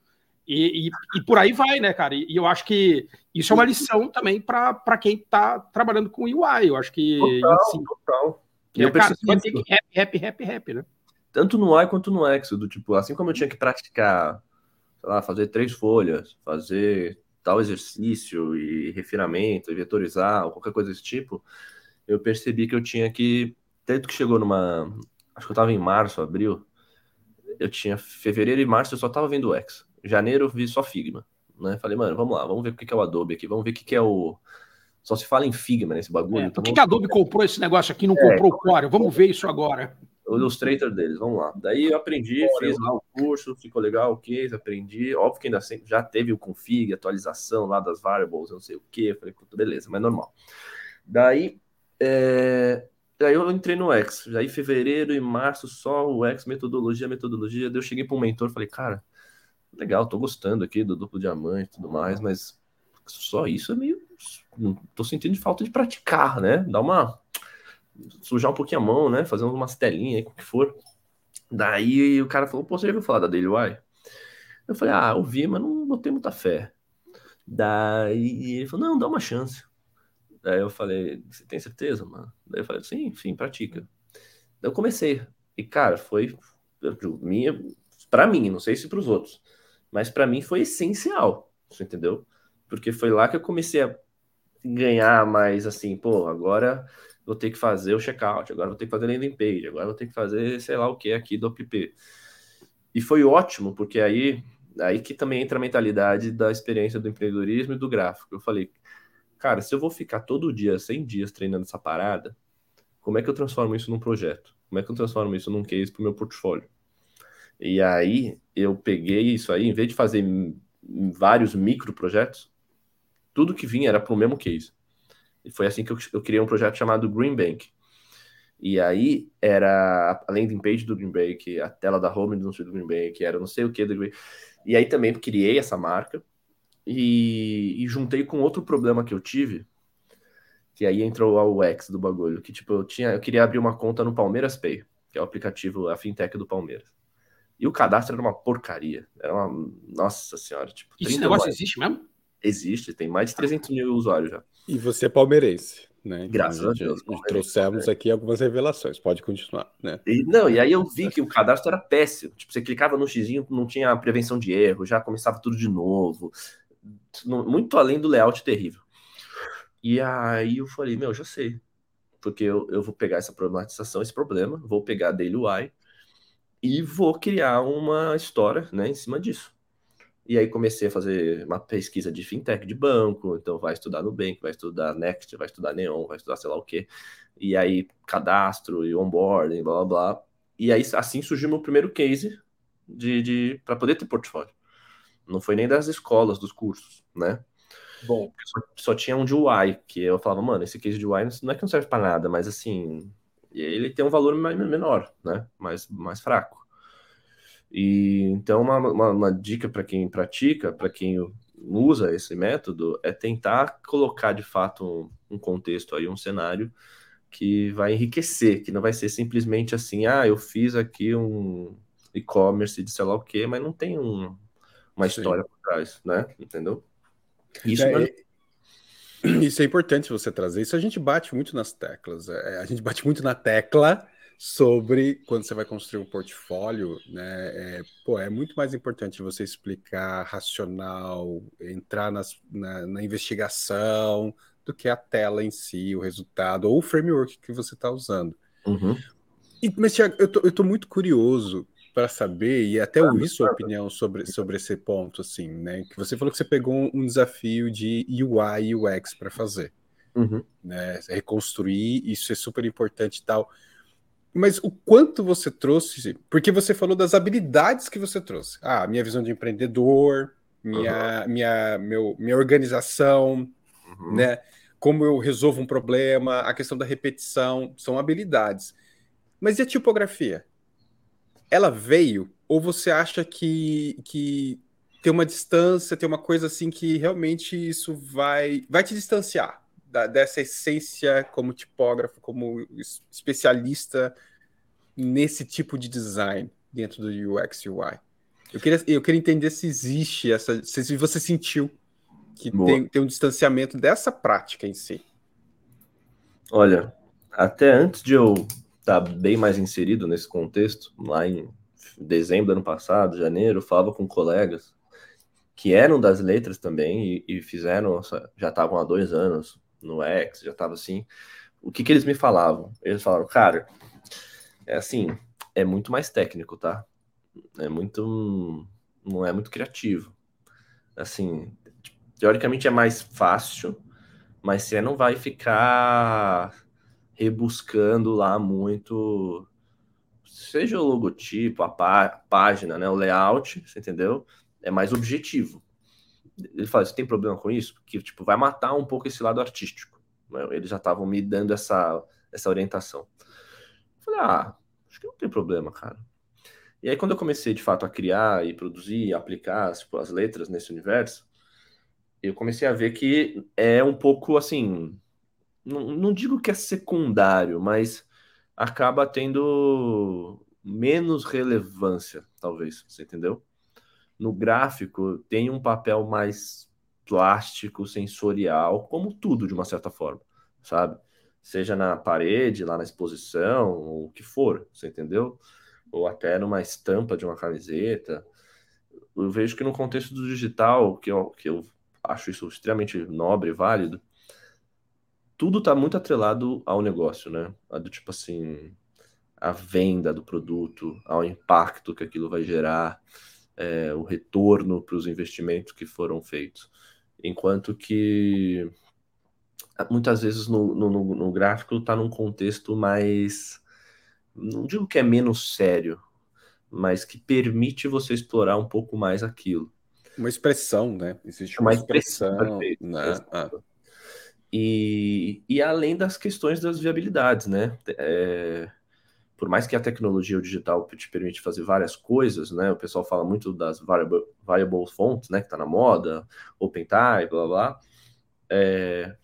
E, e, e por aí vai, né, cara? E, e, eu acho que isso é uma lição também para quem tá trabalhando com UI. Eu acho que. Total, assim, total. E eu cara, você vai ter que rap, rap, rap, rap, né? Tanto no UI quanto no Exo, do tipo, assim como eu tinha que praticar, sei lá, fazer três folhas, fazer tal exercício e refinamento, e vetorizar, ou qualquer coisa desse tipo, eu percebi que eu tinha que. Tanto que chegou numa. Acho que eu tava em março, abril. Eu tinha. Fevereiro e março eu só tava vendo o X. Janeiro eu vi só Figma. Né? Falei, mano, vamos lá, vamos ver o que é o Adobe aqui, vamos ver o que é o. Só se fala em Figma nesse bagulho. É, então, por que, que a Adobe comprou esse negócio aqui e não é, comprou o Core? Vamos ver isso agora. O Illustrator deles, vamos lá. Daí eu aprendi, fiz lá o curso, ficou legal, o que, aprendi. Óbvio que ainda sempre já teve o config, atualização lá das variables, não sei o que. Falei, beleza, mas normal. Daí é, Aí eu entrei no X. Aí fevereiro e março só o X, metodologia, metodologia. Daí eu cheguei para um mentor falei, cara, legal, tô gostando aqui do duplo diamante e tudo mais, mas só isso é meio. Tô sentindo falta de praticar, né? Dá uma. sujar um pouquinho a mão, né? Fazer umas telinhas aí, o que for. Daí o cara falou, pô, você já ouviu falar da Daily? Eu falei, ah, ouvi, mas não botei muita fé. Daí ele falou, não, dá uma chance. Daí eu falei, você tem certeza, mano? Daí eu falei, sim, enfim, pratica. Daí eu comecei. E, cara, foi minha, para mim, não sei se para os outros, mas para mim foi essencial, você entendeu? Porque foi lá que eu comecei a ganhar mais assim, pô, agora vou ter que fazer o checkout, agora vou ter que fazer landing page, agora vou ter que fazer sei lá o que aqui do app. E foi ótimo, porque aí aí que também entra a mentalidade da experiência do empreendedorismo e do gráfico. Eu falei, cara, se eu vou ficar todo dia, 100 dias treinando essa parada, como é que eu transformo isso num projeto? Como é que eu transformo isso num case para o meu portfólio? E aí eu peguei isso aí, em vez de fazer vários micro projetos, tudo que vinha era para o mesmo case. E foi assim que eu, eu criei um projeto chamado Green Bank. E aí era a landing page do Green Bank, a tela da home do Green Bank, era não sei o que do Green E aí também criei essa marca e, e, juntei com outro problema que eu tive, que aí entrou a UX do bagulho, que tipo, eu tinha, eu queria abrir uma conta no Palmeiras Pay, que é o aplicativo, a fintech do Palmeiras. E o cadastro era uma porcaria. Era uma. Nossa senhora. Tipo, Esse negócio mais. existe mesmo? Existe, tem mais de 300 mil usuários já. E você é palmeirense, né? Graças a, gente, a Deus. Trouxemos é. aqui algumas revelações, pode continuar, né? E, não, e aí eu vi que o cadastro era péssimo. Tipo, você clicava no xizinho, não tinha prevenção de erro, já começava tudo de novo. Muito além do layout terrível. E aí eu falei, meu, já sei. Porque eu, eu vou pegar essa problematização, esse problema, vou pegar a Daily UI e vou criar uma história né, em cima disso. E aí comecei a fazer uma pesquisa de fintech de banco, então vai estudar Nubank, vai estudar Next, vai estudar Neon, vai estudar sei lá o quê. E aí cadastro e onboarding, blá blá blá. E aí assim surgiu meu primeiro case de, de para poder ter portfólio. Não foi nem das escolas, dos cursos, né? Bom, só, só tinha um de UI, que eu falava, mano, esse case de UI não é que não serve para nada, mas assim, ele tem um valor menor, né? Mais, mais fraco. E então uma, uma, uma dica para quem pratica, para quem usa esse método, é tentar colocar de fato um, um, contexto aí, um cenário que vai enriquecer, que não vai ser simplesmente assim, ah, eu fiz aqui um e-commerce de sei lá o quê, mas não tem um, uma Sim. história por trás, né? Entendeu? Isso é... Isso é importante você trazer. Isso a gente bate muito nas teclas. É, a gente bate muito na tecla sobre quando você vai construir um portfólio, né? É, pô, é muito mais importante você explicar racional, entrar nas, na, na, investigação, do que a tela em si, o resultado, ou o framework que você está usando. Uhum. E, mas, eu tô, eu tô muito curioso para saber, e até ouvir sua opinião sobre, sobre esse ponto, assim, né? Que você falou que você pegou um, um desafio de UI e UX para fazer. Uhum. Né, reconstruir, isso é super importante e tal. Mas o quanto você trouxe, porque você falou das habilidades que você trouxe. Ah, minha visão de empreendedor, minha, uhum. minha, meu, minha organização, uhum. né? Como eu resolvo um problema, a questão da repetição, são habilidades. Mas e a tipografia? Ela veio? Ou você acha que, que tem uma distância, tem uma coisa assim que realmente isso vai, vai te distanciar da, dessa essência como tipógrafo, como especialista nesse tipo de design dentro do UX UI? Eu queria, eu queria entender se existe essa. Se você sentiu que tem, tem um distanciamento dessa prática em si. Olha, até antes de eu tá bem mais inserido nesse contexto, lá em dezembro do ano passado, janeiro, falava com colegas que eram das letras também e, e fizeram, já estavam há dois anos no X, já estava assim. O que, que eles me falavam? Eles falaram, cara, é assim, é muito mais técnico, tá? É muito. Não é muito criativo. Assim, teoricamente é mais fácil, mas você não vai ficar rebuscando lá muito, seja o logotipo, a pá página, né, o layout, você entendeu? É mais objetivo. Ele fala, você tem problema com isso? Que tipo vai matar um pouco esse lado artístico. Né? Eles já estavam me dando essa essa orientação. Falei, ah, acho que não tem problema, cara. E aí, quando eu comecei de fato a criar e produzir e aplicar tipo, as letras nesse universo, eu comecei a ver que é um pouco assim. Não, não digo que é secundário, mas acaba tendo menos relevância, talvez, você entendeu? No gráfico tem um papel mais plástico, sensorial, como tudo de uma certa forma, sabe? Seja na parede, lá na exposição, ou o que for, você entendeu? ou até numa estampa de uma camiseta. Eu vejo que no contexto do digital, que eu, que eu acho isso extremamente nobre e válido, tudo está muito atrelado ao negócio, né? A do tipo assim, a venda do produto, ao impacto que aquilo vai gerar, é, o retorno para os investimentos que foram feitos. Enquanto que muitas vezes no, no, no gráfico está num contexto mais não digo que é menos sério, mas que permite você explorar um pouco mais aquilo. Uma expressão, né? Existe uma, uma expressão. expressão né? E, e além das questões das viabilidades, né? É, por mais que a tecnologia digital te permite fazer várias coisas, né? O pessoal fala muito das variable, variable fonts, né? Que tá na moda, OpenType, blá blá. É,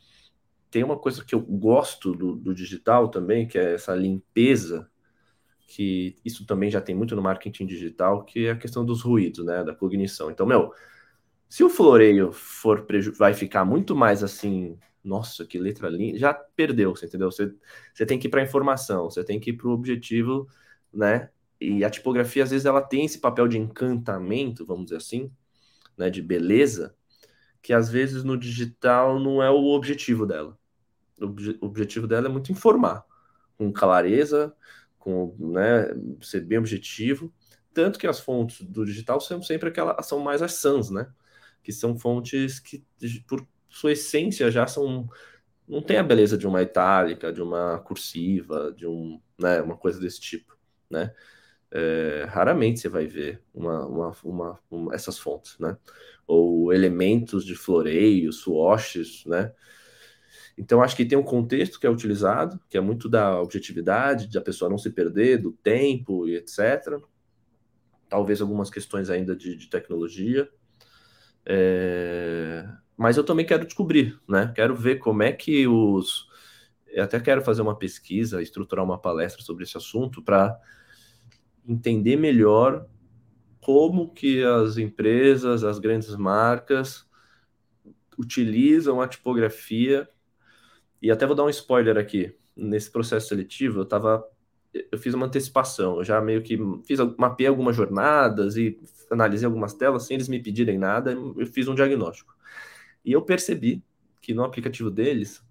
tem uma coisa que eu gosto do, do digital também, que é essa limpeza que isso também já tem muito no marketing digital, que é a questão dos ruídos, né, da cognição. Então, meu, se o floreio for vai ficar muito mais assim, nossa, que letra linda, já perdeu, você entendeu? Você, você tem que ir para a informação, você tem que ir para o objetivo, né? E a tipografia, às vezes, ela tem esse papel de encantamento, vamos dizer assim, né, de beleza, que às vezes no digital não é o objetivo dela. O objetivo dela é muito informar, com clareza, com né, ser bem objetivo. Tanto que as fontes do digital são sempre aquelas, são mais as sans, né? Que são fontes que, por sua essência, já são. Não tem a beleza de uma itálica, de uma cursiva, de um, né, uma coisa desse tipo, né? É, raramente você vai ver uma, uma, uma, uma, essas fontes, né? Ou elementos de floreio, swatches, né? Então, acho que tem um contexto que é utilizado, que é muito da objetividade, de a pessoa não se perder, do tempo e etc. Talvez algumas questões ainda de, de tecnologia. É... Mas eu também quero descobrir, né? Quero ver como é que os. Eu até quero fazer uma pesquisa, estruturar uma palestra sobre esse assunto para entender melhor como que as empresas, as grandes marcas utilizam a tipografia e até vou dar um spoiler aqui. Nesse processo seletivo, eu tava. Eu fiz uma antecipação, eu já meio que fiz, mapeei algumas jornadas e analisei algumas telas sem eles me pedirem nada, eu fiz um diagnóstico. E eu percebi que no aplicativo deles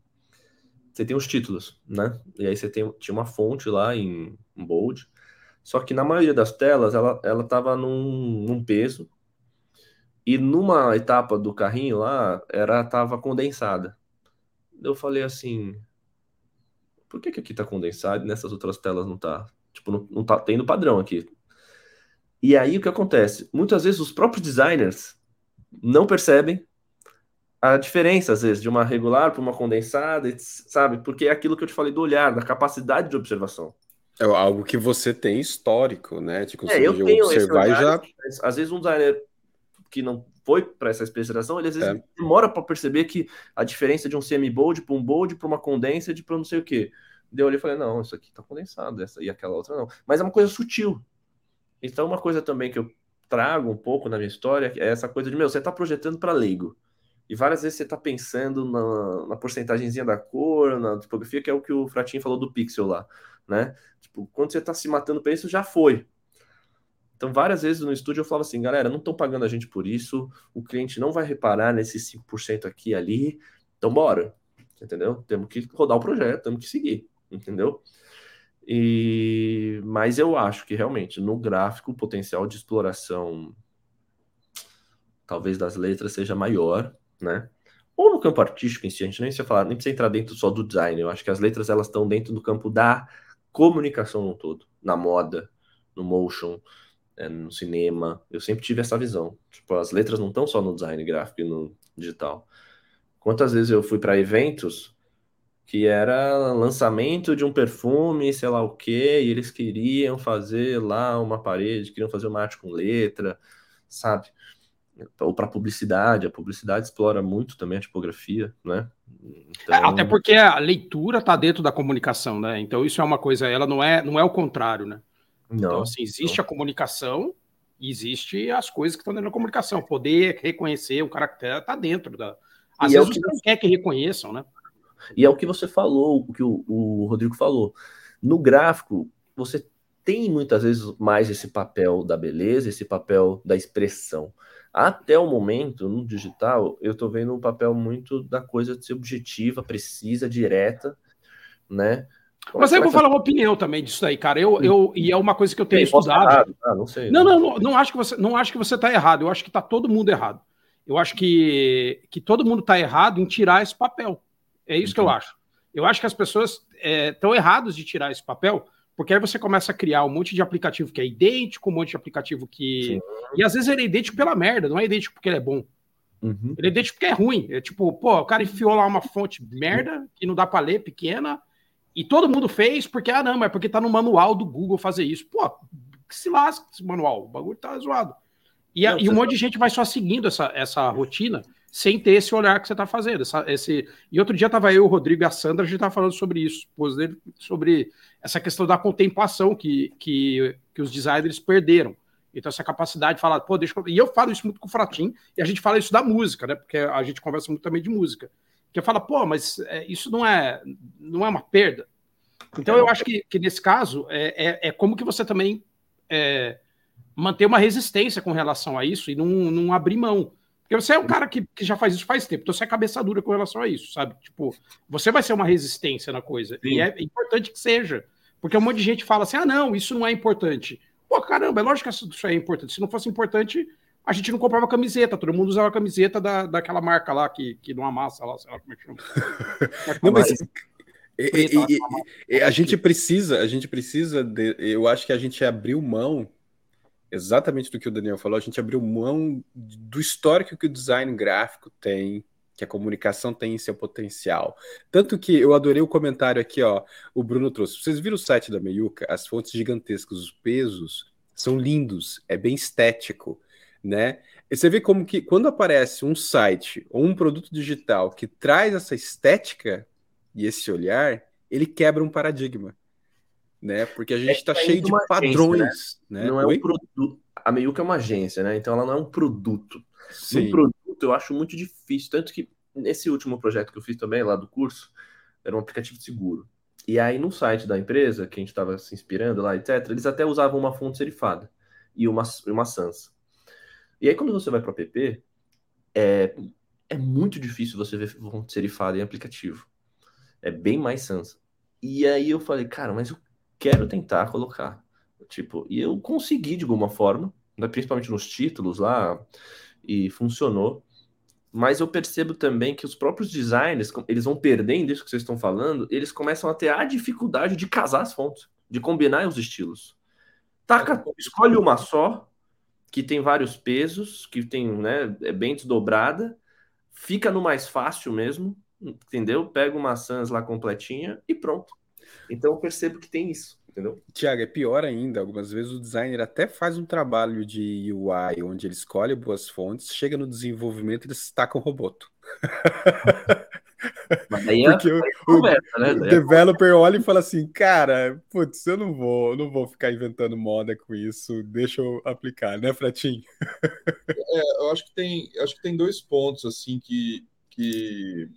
você tem os títulos, né? E aí você tem, tinha uma fonte lá em, bold, só que na maioria das telas ela, ela tava num, num peso e numa etapa do carrinho lá, era tava condensada eu falei assim, por que, que aqui tá condensado e nessas outras telas não tá? Tipo, não, não tá tendo padrão aqui. E aí o que acontece? Muitas vezes os próprios designers não percebem a diferença, às vezes, de uma regular para uma condensada, sabe? Porque é aquilo que eu te falei do olhar, da capacidade de observação. É algo que você tem histórico, né? De conseguir é, eu tenho observar e já. Às vezes um designer que não foi para essa especialização, ele às vezes é. demora para perceber que a diferença de um semi-bold para um bold para uma condensed para não sei o quê. Deu ali e falei, não, isso aqui está condensado, essa e aquela outra não. Mas é uma coisa sutil. Então, uma coisa também que eu trago um pouco na minha história é essa coisa de, meu, você está projetando para leigo. E várias vezes você está pensando na, na porcentagemzinha da cor, na tipografia, que é o que o Fratinho falou do pixel lá, né? Tipo, quando você está se matando para isso, já foi. Então, várias vezes no estúdio eu falava assim, galera, não estão pagando a gente por isso, o cliente não vai reparar nesses 5% aqui e ali, então bora, entendeu? Temos que rodar o projeto, temos que seguir, entendeu? E... Mas eu acho que realmente no gráfico o potencial de exploração, talvez das letras, seja maior, né? Ou no campo artístico em si, a gente nem precisa falar, nem precisa entrar dentro só do design. Eu acho que as letras elas estão dentro do campo da comunicação no todo, na moda, no motion, é, no cinema. Eu sempre tive essa visão. Tipo, as letras não estão só no design gráfico e no digital. Quantas vezes eu fui para eventos que era lançamento de um perfume, sei lá o quê, e eles queriam fazer lá uma parede, queriam fazer uma arte com letra, sabe? Ou para publicidade, a publicidade explora muito também a tipografia, né? Então... É, até porque a leitura está dentro da comunicação, né? Então isso é uma coisa, ela não é, não é o contrário, né? Então, não, então, assim, existe não. a comunicação e existe as coisas que estão dentro da comunicação. Poder reconhecer o caractere está dentro da. Às e é vezes é você não quer que reconheçam, né? E é o que você falou, o que o, o Rodrigo falou. No gráfico, você tem muitas vezes mais esse papel da beleza, esse papel da expressão. Até o momento, no digital, eu estou vendo um papel muito da coisa de ser objetiva, precisa, direta, né? Mas aí eu vou falar uma opinião também disso aí, cara. Eu, eu, e é uma coisa que eu tenho estudado. Ah, não sei. Não, não, não, não, acho que você não acho que você está errado. Eu acho que está todo mundo errado. Eu acho que, que todo mundo está errado em tirar esse papel. É isso que eu acho. Eu acho que as pessoas estão é, erradas de tirar esse papel, porque aí você começa a criar um monte de aplicativo que é idêntico, um monte de aplicativo que. Sim. E às vezes ele é idêntico pela merda, não é idêntico porque ele é bom. Uhum. Ele é idêntico porque é ruim. É tipo, pô, o cara enfiou lá uma fonte merda que não dá para ler, pequena, e todo mundo fez porque, ah, não, mas porque tá no manual do Google fazer isso. Pô, que se lasca esse manual, o bagulho tá zoado. E, a, e um monte de gente vai só seguindo essa, essa rotina sem ter esse olhar que você está fazendo. Essa, esse... E outro dia estava eu, o Rodrigo e a Sandra, a gente estava falando sobre isso, sobre essa questão da contemplação que, que, que os designers perderam. Então, essa capacidade de falar, pô, deixa eu... E eu falo isso muito com o Fratim, e a gente fala isso da música, né? Porque a gente conversa muito também de música. Que fala, pô, mas é, isso não é, não é uma perda. Então, eu acho que, que nesse caso, é, é, é como que você também é, manter uma resistência com relação a isso e não, não abrir mão. Porque você é um cara que, que já faz isso faz tempo, então você é cabeça dura com relação a isso, sabe? Tipo, você vai ser uma resistência na coisa. Sim. E é importante que seja. Porque um monte de gente fala assim: ah, não, isso não é importante. Pô, caramba, é lógico que isso é importante. Se não fosse importante, a gente não comprava camiseta, todo mundo usava a camiseta da, daquela marca lá que, que não amassa lá, sei lá como é que chama. não, mas. E, e, e, a gente precisa, a gente precisa, de, eu acho que a gente abriu mão exatamente do que o Daniel falou, a gente abriu mão do histórico que o design gráfico tem, que a comunicação tem em seu potencial. Tanto que eu adorei o comentário aqui, ó, o Bruno trouxe. Vocês viram o site da Meiuca? As fontes gigantescas, os pesos são lindos, é bem estético, né? E você vê como que quando aparece um site ou um produto digital que traz essa estética e esse olhar, ele quebra um paradigma né? Porque a gente está é cheio de padrões, agência, né? né? Não é um produto. A Meiuca é uma agência, né? Então ela não é um produto. Sim. Um produto eu acho muito difícil, tanto que nesse último projeto que eu fiz também lá do curso, era um aplicativo de seguro. E aí no site da empresa, que a gente estava se inspirando lá, etc, eles até usavam uma fonte serifada e uma, uma sans. E aí quando você vai para o app, é, é muito difícil você ver fonte serifada em aplicativo. É bem mais sans. E aí eu falei, cara, mas eu quero tentar colocar. Tipo, e eu consegui de alguma forma, né, principalmente nos títulos lá, e funcionou. Mas eu percebo também que os próprios designers, eles vão perdendo isso que vocês estão falando, eles começam a ter a dificuldade de casar as fontes, de combinar os estilos. Taca, escolhe uma só, que tem vários pesos, que tem, né, é bem desdobrada, fica no mais fácil mesmo, entendeu? Pega uma sans lá completinha e pronto. Então eu percebo que tem isso, entendeu? Tiago, é pior ainda. Algumas vezes o designer até faz um trabalho de UI onde ele escolhe boas fontes, chega no desenvolvimento e ele tacam o roboto. Mas aí é, Porque o, conversa, né? o é developer olha e fala assim, cara, putz, eu não vou, não vou ficar inventando moda com isso, deixa eu aplicar, né, Fratinho? É, eu acho que tem, acho que tem dois pontos assim que, que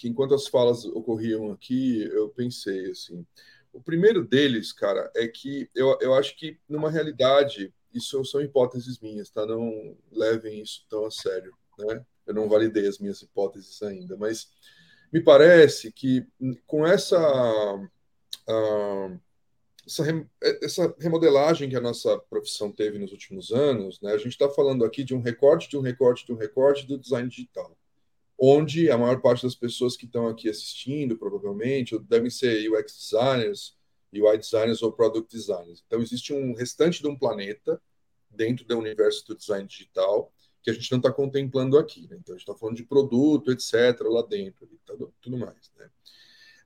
que enquanto as falas ocorriam aqui, eu pensei assim. O primeiro deles, cara, é que eu, eu acho que numa realidade, isso são hipóteses minhas, tá? Não levem isso tão a sério, né? Eu não validei as minhas hipóteses ainda, mas me parece que com essa uh, essa, essa remodelagem que a nossa profissão teve nos últimos anos, né? A gente está falando aqui de um recorte, de um recorte, de um recorte do design digital onde a maior parte das pessoas que estão aqui assistindo, provavelmente, devem ser UX designers, UI designers ou product designers. Então, existe um restante de um planeta dentro do universo do design digital que a gente não está contemplando aqui. Né? Então, a gente está falando de produto, etc., lá dentro, tá, tudo mais. Né?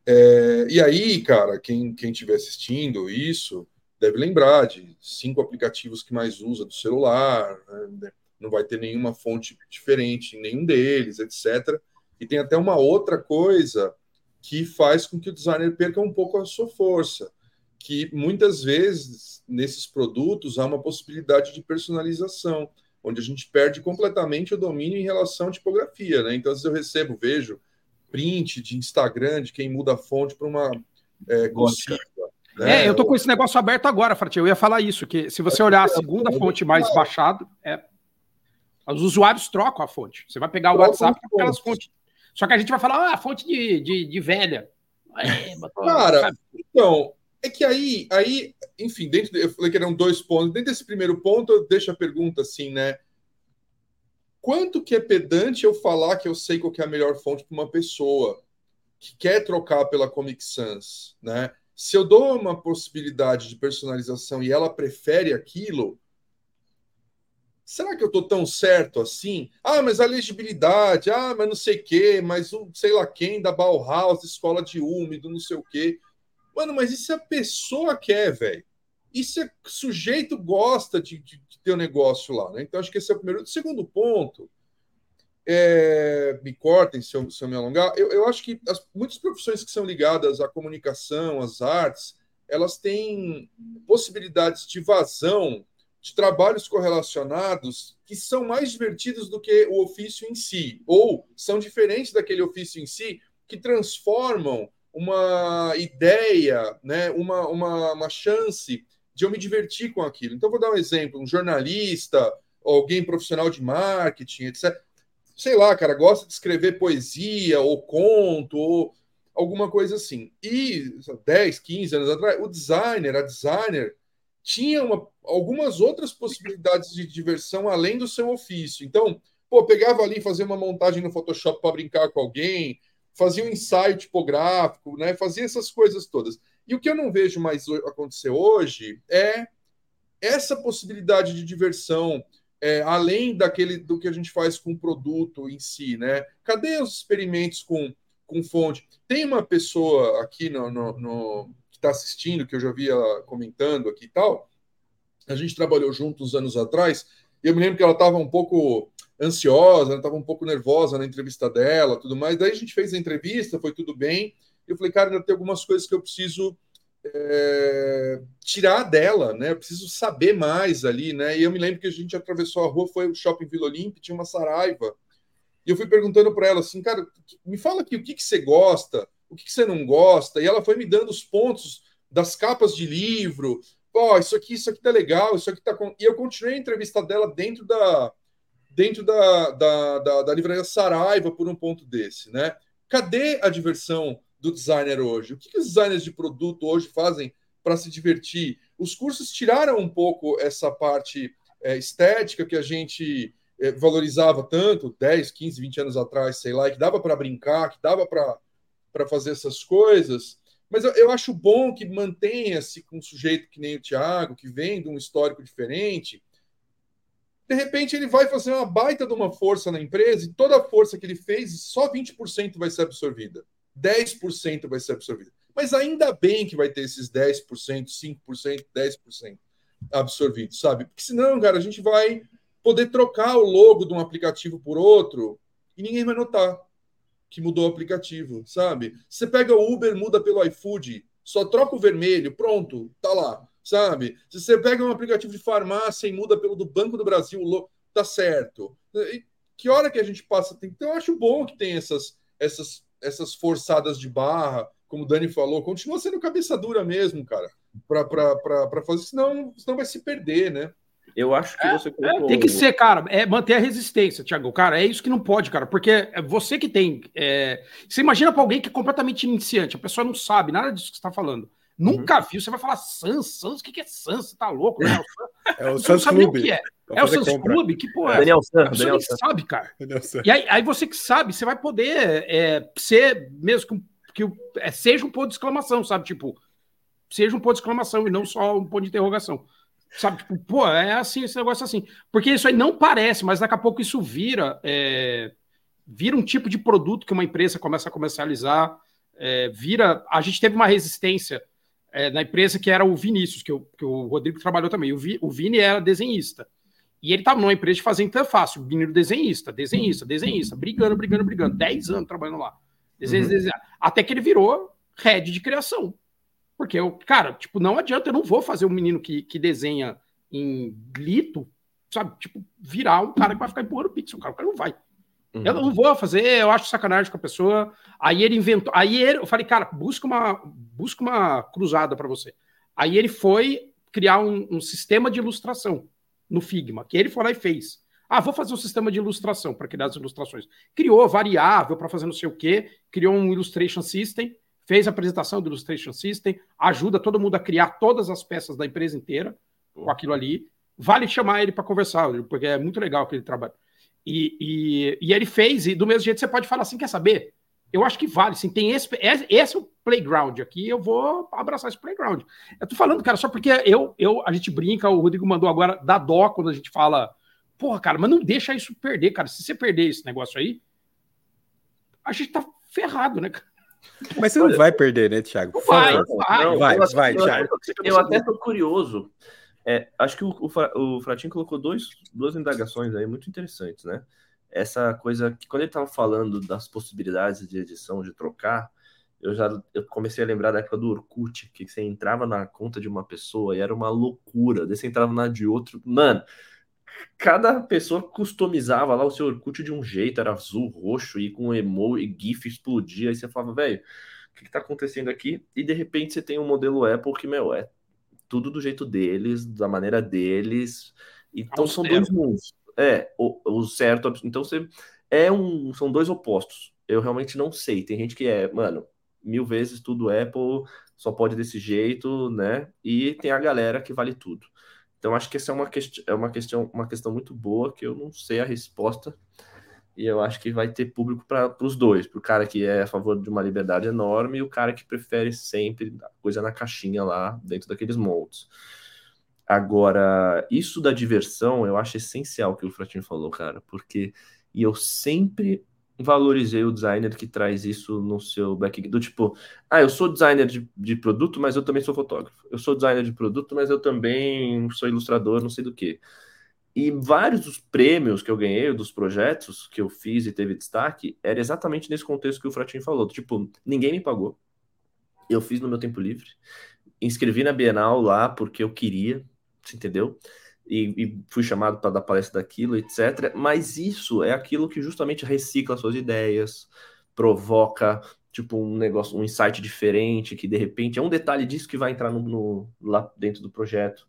É, e aí, cara, quem estiver assistindo isso deve lembrar de cinco aplicativos que mais usa do celular, né? Não vai ter nenhuma fonte diferente em nenhum deles, etc. E tem até uma outra coisa que faz com que o designer perca um pouco a sua força, que muitas vezes nesses produtos há uma possibilidade de personalização, onde a gente perde completamente o domínio em relação à tipografia, né? Então, às vezes eu recebo, vejo print de Instagram de quem muda a fonte para uma é, Né? É, eu tô com esse negócio aberto agora, Fratinho. Eu ia falar isso, que se você olhar a segunda fonte mais baixada, é... os usuários trocam a fonte. Você vai pegar o WhatsApp com aquelas fontes. Só que a gente vai falar, ah, fonte de, de, de velha. É, Cara, então, é que aí, aí, enfim, dentro de, eu falei que eram dois pontos. Dentro desse primeiro ponto, eu deixo a pergunta assim, né? quanto que é pedante eu falar que eu sei qual é a melhor fonte para uma pessoa que quer trocar pela Comic Sans, né? Se eu dou uma possibilidade de personalização e ela prefere aquilo, será que eu estou tão certo assim? Ah, mas a legibilidade, ah, mas não sei o quê, mas o sei lá quem da Bauhaus, escola de úmido, não sei o quê. Mano, mas e se a pessoa quer, velho? E se o sujeito gosta de, de, ter o um negócio lá. Né? Então, acho que esse é o primeiro. O segundo ponto, é, me cortem se eu, se eu me alongar, eu, eu acho que as, muitas profissões que são ligadas à comunicação, às artes, elas têm possibilidades de vazão de trabalhos correlacionados que são mais divertidos do que o ofício em si, ou são diferentes daquele ofício em si, que transformam uma ideia, né, uma, uma, uma chance de eu me divertir com aquilo. Então, vou dar um exemplo: um jornalista, alguém profissional de marketing, etc. Sei lá, cara, gosta de escrever poesia ou conto ou alguma coisa assim. E 10, 15 anos atrás, o designer, a designer, tinha uma, algumas outras possibilidades de diversão além do seu ofício. Então, pô, pegava ali, fazia uma montagem no Photoshop para brincar com alguém, fazia um ensaio tipográfico, né? Fazia essas coisas todas. E o que eu não vejo mais acontecer hoje é essa possibilidade de diversão, é, além daquele do que a gente faz com o produto em si, né? Cadê os experimentos com, com fonte? Tem uma pessoa aqui no, no, no está assistindo, que eu já vi ela comentando aqui e tal. A gente trabalhou juntos anos atrás, e eu me lembro que ela estava um pouco ansiosa, estava um pouco nervosa na entrevista dela, tudo mais. Daí a gente fez a entrevista, foi tudo bem eu falei, cara, ainda tem algumas coisas que eu preciso é, tirar dela, né? Eu preciso saber mais ali, né? E eu me lembro que a gente atravessou a rua, foi o shopping Vila Olímpia, tinha uma Saraiva. E eu fui perguntando para ela assim, cara, me fala aqui o que, que você gosta, o que, você não gosta. E ela foi me dando os pontos das capas de livro. Ó, oh, isso aqui, isso aqui tá legal, isso aqui tá. Com... E eu continuei a entrevista dela dentro da dentro da, da, da, da livraria Saraiva por um ponto desse, né? Cadê a diversão do designer hoje? O que, que os designers de produto hoje fazem para se divertir? Os cursos tiraram um pouco essa parte é, estética que a gente é, valorizava tanto 10, 15, 20 anos atrás, sei lá, que dava para brincar, que dava para fazer essas coisas. Mas eu, eu acho bom que mantenha-se com um sujeito que nem o Thiago, que vem de um histórico diferente. De repente, ele vai fazer uma baita de uma força na empresa e toda a força que ele fez, só 20% vai ser absorvida. 10% vai ser absorvido. Mas ainda bem que vai ter esses 10%, 5%, 10% absorvidos, sabe? Porque senão, cara, a gente vai poder trocar o logo de um aplicativo por outro e ninguém vai notar que mudou o aplicativo, sabe? Você pega o Uber, muda pelo iFood, só troca o vermelho, pronto, tá lá, sabe? Se você pega um aplicativo de farmácia e muda pelo do Banco do Brasil, tá certo. E que hora que a gente passa? Então, eu acho bom que tem essas, essas essas forçadas de barra, como o Dani falou, continua sendo cabeça dura mesmo, cara, para fazer, senão, senão vai se perder, né? Eu acho que é, você colocou... é, Tem que ser, cara, é manter a resistência, Thiago. Cara, é isso que não pode, cara, porque é você que tem. É... Você imagina para alguém que é completamente iniciante, a pessoa não sabe nada disso que você está falando. Nunca uhum. viu, você vai falar Sans, Sans, o que, que é Sans? Você tá louco, né? É o Sans Clube. O que é. é o Sans Clube, que porra é? Daniel San, você Daniel San. sabe, cara. E aí, aí, você que sabe, você vai poder é, ser mesmo que, que é, seja um ponto de exclamação, sabe? Tipo, seja um ponto de exclamação e não só um ponto de interrogação. Sabe, tipo, pô, é assim, esse negócio é assim. Porque isso aí não parece, mas daqui a pouco isso vira, é, vira um tipo de produto que uma empresa começa a comercializar, é, vira. A gente teve uma resistência é, na empresa que era o Vinícius, que, eu, que o Rodrigo trabalhou também. O, Vi, o Vini era desenhista. E ele estava numa empresa de fazer interface, o menino desenhista, desenhista, desenhista, brigando, brigando, brigando. 10 anos trabalhando lá. Desenho, uhum. Até que ele virou head de criação. Porque eu, cara, tipo, não adianta, eu não vou fazer um menino que, que desenha em lito, sabe? Tipo, virar um cara que vai ficar empurrando pixel. O cara, o cara não vai. Uhum. Eu não vou fazer, eu acho sacanagem com a pessoa. Aí ele inventou. Aí ele, eu falei, cara, busca uma, busca uma cruzada para você. Aí ele foi criar um, um, sistema de ilustração no Figma, que ele foi lá e fez. Ah, vou fazer um sistema de ilustração para criar as ilustrações. Criou variável para fazer não sei o quê, criou um Illustration System fez a apresentação do Illustration System, ajuda todo mundo a criar todas as peças da empresa inteira com aquilo ali. Vale chamar ele para conversar, porque é muito legal aquele trabalho. E, e, e, ele fez, e do mesmo jeito você pode falar assim: quer saber? Eu acho que vale, sim. Tem esse, esse é o playground aqui, eu vou abraçar esse playground. Eu tô falando, cara, só porque eu, eu a gente brinca, o Rodrigo mandou agora da dó quando a gente fala, porra, cara, mas não deixa isso perder, cara. Se você perder esse negócio aí, a gente tá ferrado, né, cara? Mas você não vai perder, né, Thiago? Vai, vai, não, vai, vai, Thiago. Eu até estou curioso. É, acho que o, o, o Fratinho colocou dois, duas indagações aí muito interessantes, né? Essa coisa que quando ele estava falando das possibilidades de edição, de trocar, eu já eu comecei a lembrar da época do Orkut, que você entrava na conta de uma pessoa e era uma loucura. Daí você entrava na de outro. Mano, cada pessoa customizava lá o seu Orkut de um jeito, era azul, roxo, e com emo e GIF explodia, aí você falava, velho, o que, que tá acontecendo aqui? E de repente você tem um modelo Apple que, meu, é tudo do jeito deles, da maneira deles. Então são dois mundos. É, o, o certo. Então você é um. São dois opostos. Eu realmente não sei. Tem gente que é, mano, mil vezes tudo Apple, só pode desse jeito, né? E tem a galera que vale tudo. Então, acho que essa é uma, quest é uma, questão, uma questão muito boa que eu não sei a resposta. E eu acho que vai ter público para os dois, para o cara que é a favor de uma liberdade enorme e o cara que prefere sempre a coisa na caixinha lá, dentro daqueles moldes. Agora, isso da diversão eu acho essencial que o Fratinho falou, cara, porque e eu sempre valorizei o designer que traz isso no seu background. Do tipo, ah, eu sou designer de, de produto, mas eu também sou fotógrafo. Eu sou designer de produto, mas eu também sou ilustrador, não sei do que. E vários dos prêmios que eu ganhei, dos projetos que eu fiz e teve destaque, era exatamente nesse contexto que o Fratinho falou. Tipo, ninguém me pagou. Eu fiz no meu tempo livre. Inscrevi na Bienal lá porque eu queria, entendeu? E, e fui chamado para dar palestra daquilo, etc. Mas isso é aquilo que justamente recicla suas ideias, provoca tipo um negócio, um insight diferente, que de repente é um detalhe disso que vai entrar no, no, lá dentro do projeto.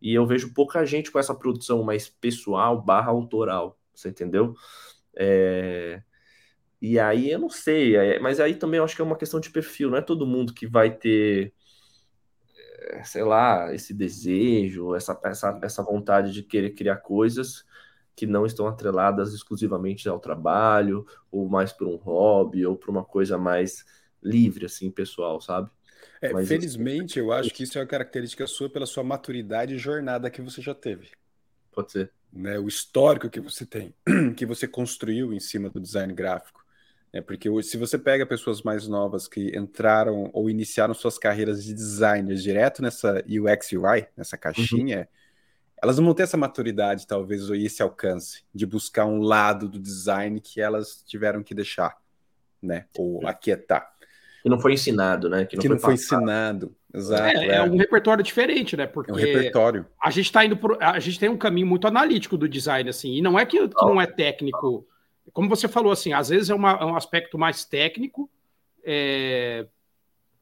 E eu vejo pouca gente com essa produção mais pessoal barra autoral, você entendeu? É... E aí eu não sei, é... mas aí também eu acho que é uma questão de perfil, não é todo mundo que vai ter sei lá, esse desejo, essa, essa, essa vontade de querer criar coisas que não estão atreladas exclusivamente ao trabalho, ou mais por um hobby, ou por uma coisa mais livre, assim, pessoal, sabe? É, Mas felizmente, eu acho que isso é uma característica sua pela sua maturidade e jornada que você já teve. Pode ser. Né, o histórico que você tem, que você construiu em cima do design gráfico. É porque se você pega pessoas mais novas que entraram ou iniciaram suas carreiras de designers direto nessa UX UI, nessa caixinha, uhum. elas não vão ter essa maturidade, talvez, ou esse alcance de buscar um lado do design que elas tiveram que deixar, né? Ou aquietar. Que não foi ensinado, né? Que não, que foi, não foi, ensinado. Exato. É, é, é, um repertório diferente, né? Porque é um repertório. a gente está indo por, a gente tem um caminho muito analítico do design, assim, e não é que, que não é técnico como você falou, assim, às vezes é, uma, é um aspecto mais técnico. É...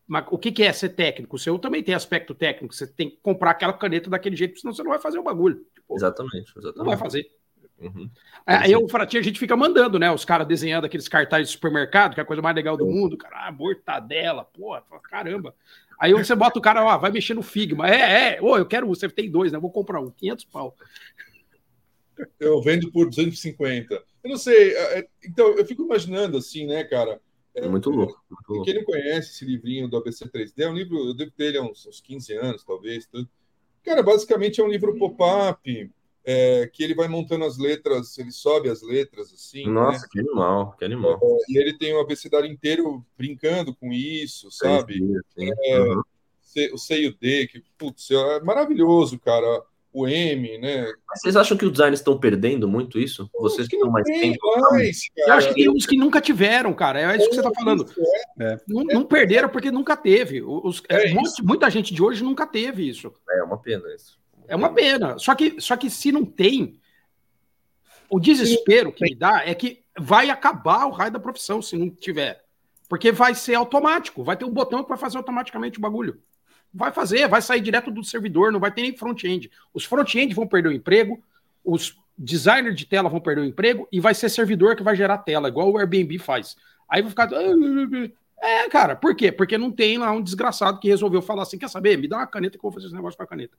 Mas o que, que, é ser técnico? O seu também tem aspecto técnico. Você tem que comprar aquela caneta daquele jeito, senão você não vai fazer o bagulho. Tipo, exatamente, exatamente. Não vai fazer. Uhum. É, aí o Fratinho a gente fica mandando, né? Os caras desenhando aqueles cartazes de supermercado, que é a coisa mais legal do mundo, cara. Ah, mortadela, porra, caramba. Aí você bota o cara, ó, vai mexer no Figma. É, é, ô, eu quero, você tem dois, né? Vou comprar um, 500 pau. Eu vendo por 250. Eu não sei. É, é, então, eu fico imaginando assim, né, cara? É, muito louco. Muito louco. Quem não conhece esse livrinho do ABC 3D, é um livro, eu devo ter ele há uns, uns 15 anos, talvez. Tudo. Cara, basicamente é um livro pop-up, é, que ele vai montando as letras, ele sobe as letras, assim. Né? Nossa, né? que animal, que animal. É, e ele tem o abecedário inteiro brincando com isso, sabe? Sim, sim. É, uhum. O C e o D, que, putz, é maravilhoso, cara o M, né? Vocês acham que os designers estão perdendo muito isso? Vocês que estão mais tempo. Mais, eu acho que tem uns que nunca tiveram, cara. É isso que você está falando. É. Não, não, perderam porque nunca teve. Os, é muita, muita gente de hoje nunca teve isso. É uma pena isso. É uma pena. Só que, só que se não tem, o desespero que me dá é que vai acabar o raio da profissão se não tiver. Porque vai ser automático. Vai ter um botão que vai fazer automaticamente o bagulho. Vai fazer, vai sair direto do servidor, não vai ter nem front-end. Os front-end vão perder o emprego, os designers de tela vão perder o emprego e vai ser servidor que vai gerar tela, igual o Airbnb faz. Aí vai ficar. É, cara, por quê? Porque não tem lá um desgraçado que resolveu falar assim: quer saber? Me dá uma caneta que eu vou fazer esse negócio com a caneta.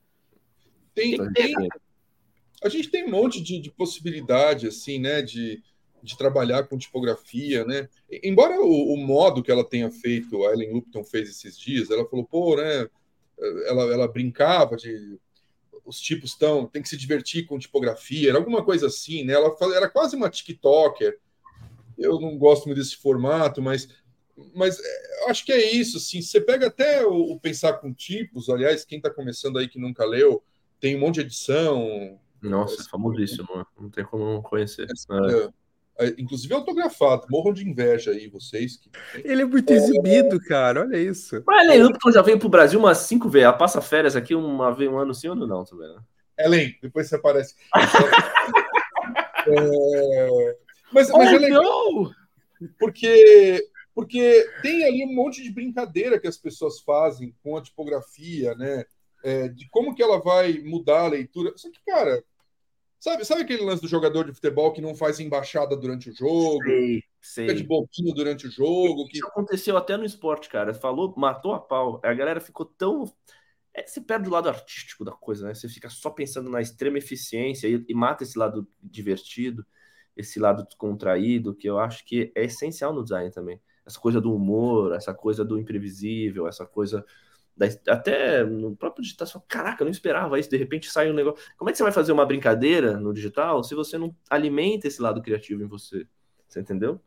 Tem, tem, tem a gente tem um monte de, de possibilidade, assim, né? De, de trabalhar com tipografia, né? Embora o, o, modo que ela tenha feito, a Ellen Lupton fez esses dias, ela falou, pô, né? Ela, ela brincava de os tipos estão tem que se divertir com tipografia, era alguma coisa assim, né? Ela era quase uma TikToker. Eu não gosto muito desse formato, mas mas é, acho que é isso, assim. Você pega até o, o pensar com tipos, aliás, quem está começando aí que nunca leu, tem um monte de edição. Nossa, é famosíssimo, não tem como conhecer. É, é, inclusive autografado. Morram de inveja aí, vocês. Que... Ele é muito exibido, cara. Olha isso. Mas Ellen Upton já veio pro Brasil umas cinco vezes. Ela passa férias aqui uma vez um ano sim ou não também, né? Ellen, depois você aparece. é... Mas, mas oh, é legal. Porque, porque tem ali um monte de brincadeira que as pessoas fazem com a tipografia, né? É, de como que ela vai mudar a leitura. Só que, cara, Sabe, sabe aquele lance do jogador de futebol que não faz embaixada durante o jogo? Sei, sei. Fica de boquinho durante o jogo. Que... Isso aconteceu até no esporte, cara. Falou, matou a pau. A galera ficou tão. É, você perde o lado artístico da coisa, né? Você fica só pensando na extrema eficiência e, e mata esse lado divertido, esse lado descontraído, que eu acho que é essencial no design também. Essa coisa do humor, essa coisa do imprevisível, essa coisa até no próprio digital, você fala, caraca, eu não esperava isso, de repente sai um negócio. Como é que você vai fazer uma brincadeira no digital se você não alimenta esse lado criativo em você? Você entendeu?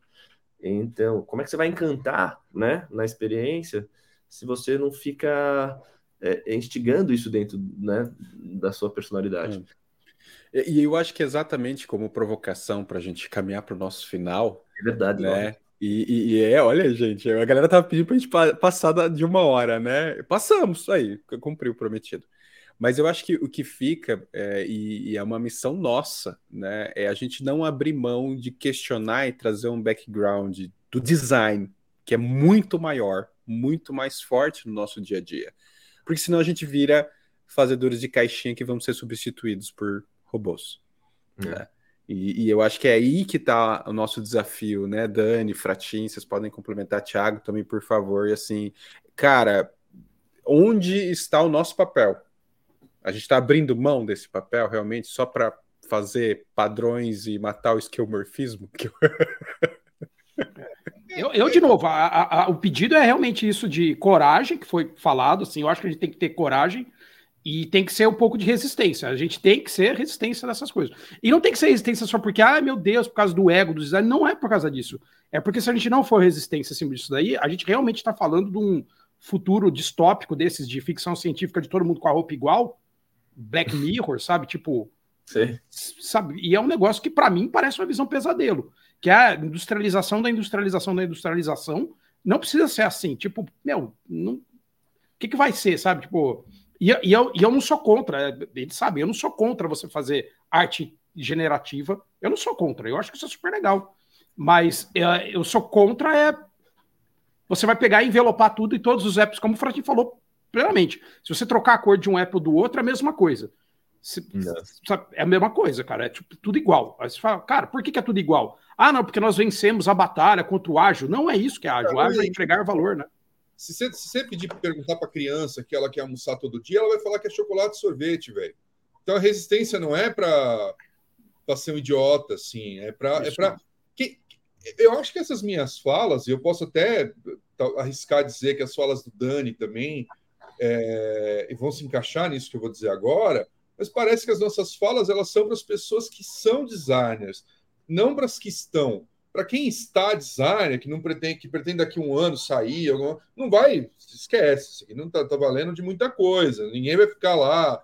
Então, como é que você vai encantar, né, na experiência, se você não fica é, instigando isso dentro, né, da sua personalidade? É. E eu acho que é exatamente como provocação para a gente caminhar para o nosso final. É verdade, né? E, e, e, é, olha, gente, a galera tava pedindo pra gente passar de uma hora, né? Passamos, aí, cumpriu o prometido. Mas eu acho que o que fica, é, e, e, é uma missão nossa, né? É a gente não abrir mão de questionar e trazer um background do design, que é muito maior, muito mais forte no nosso dia a dia. Porque senão a gente vira fazedores de caixinha que vão ser substituídos por robôs. É. Né? E, e, eu acho que é aí que está o nosso desafio, né, Dani, Fratin, vocês podem complementar, Thiago, também, por favor. E assim, cara, onde está o nosso papel? A gente está abrindo mão desse papel realmente só para fazer padrões e matar o esquemorfismo? Eu, eu, de novo, a, a, o pedido é realmente isso de coragem, que foi falado, assim, eu acho que a gente tem que ter coragem e tem que ser um pouco de resistência. A gente tem que ser resistência dessas coisas. E não tem que ser resistência só porque, ah, meu Deus, por causa do ego do design. Não é por causa disso. É porque se a gente não for resistência acima disso daí, a gente realmente está falando de um futuro distópico desses de ficção científica de todo mundo com a roupa igual. Black Mirror, sabe? Tipo. Sim. Sabe? E é um negócio que, para mim, parece uma visão pesadelo. Que é a industrialização da industrialização da industrialização. Não precisa ser assim. Tipo, meu, não... o que, que vai ser, sabe? Tipo e, e, eu, e eu não sou contra, é, eles sabem, eu não sou contra você fazer arte generativa, eu não sou contra, eu acho que isso é super legal. Mas é, eu sou contra é. Você vai pegar e envelopar tudo e todos os apps, como o Fratin falou plenamente. Se você trocar a cor de um app do outro, é a mesma coisa. Se, é a mesma coisa, cara. É tipo, tudo igual. Aí você fala, cara, por que, que, é tudo igual? Ah, não, porque nós vencemos a batalha contra o ágil. Não é isso que é ágil. O ágil é entregar valor, né? Se você, se você pedir para perguntar para criança que ela quer almoçar todo dia, ela vai falar que é chocolate e sorvete, velho. Então a resistência não é para ser um idiota, assim, é para é para que eu acho que essas minhas falas, e eu posso até arriscar dizer que as falas do Dani também, é, vão se encaixar nisso que eu vou dizer agora, mas parece que as nossas falas elas são para as pessoas que são designers, não para as que estão. Para quem está designer, que não pretende, que pretende daqui a um ano sair, alguma, não vai, esquece, isso aqui não está tá valendo de muita coisa. Ninguém vai ficar lá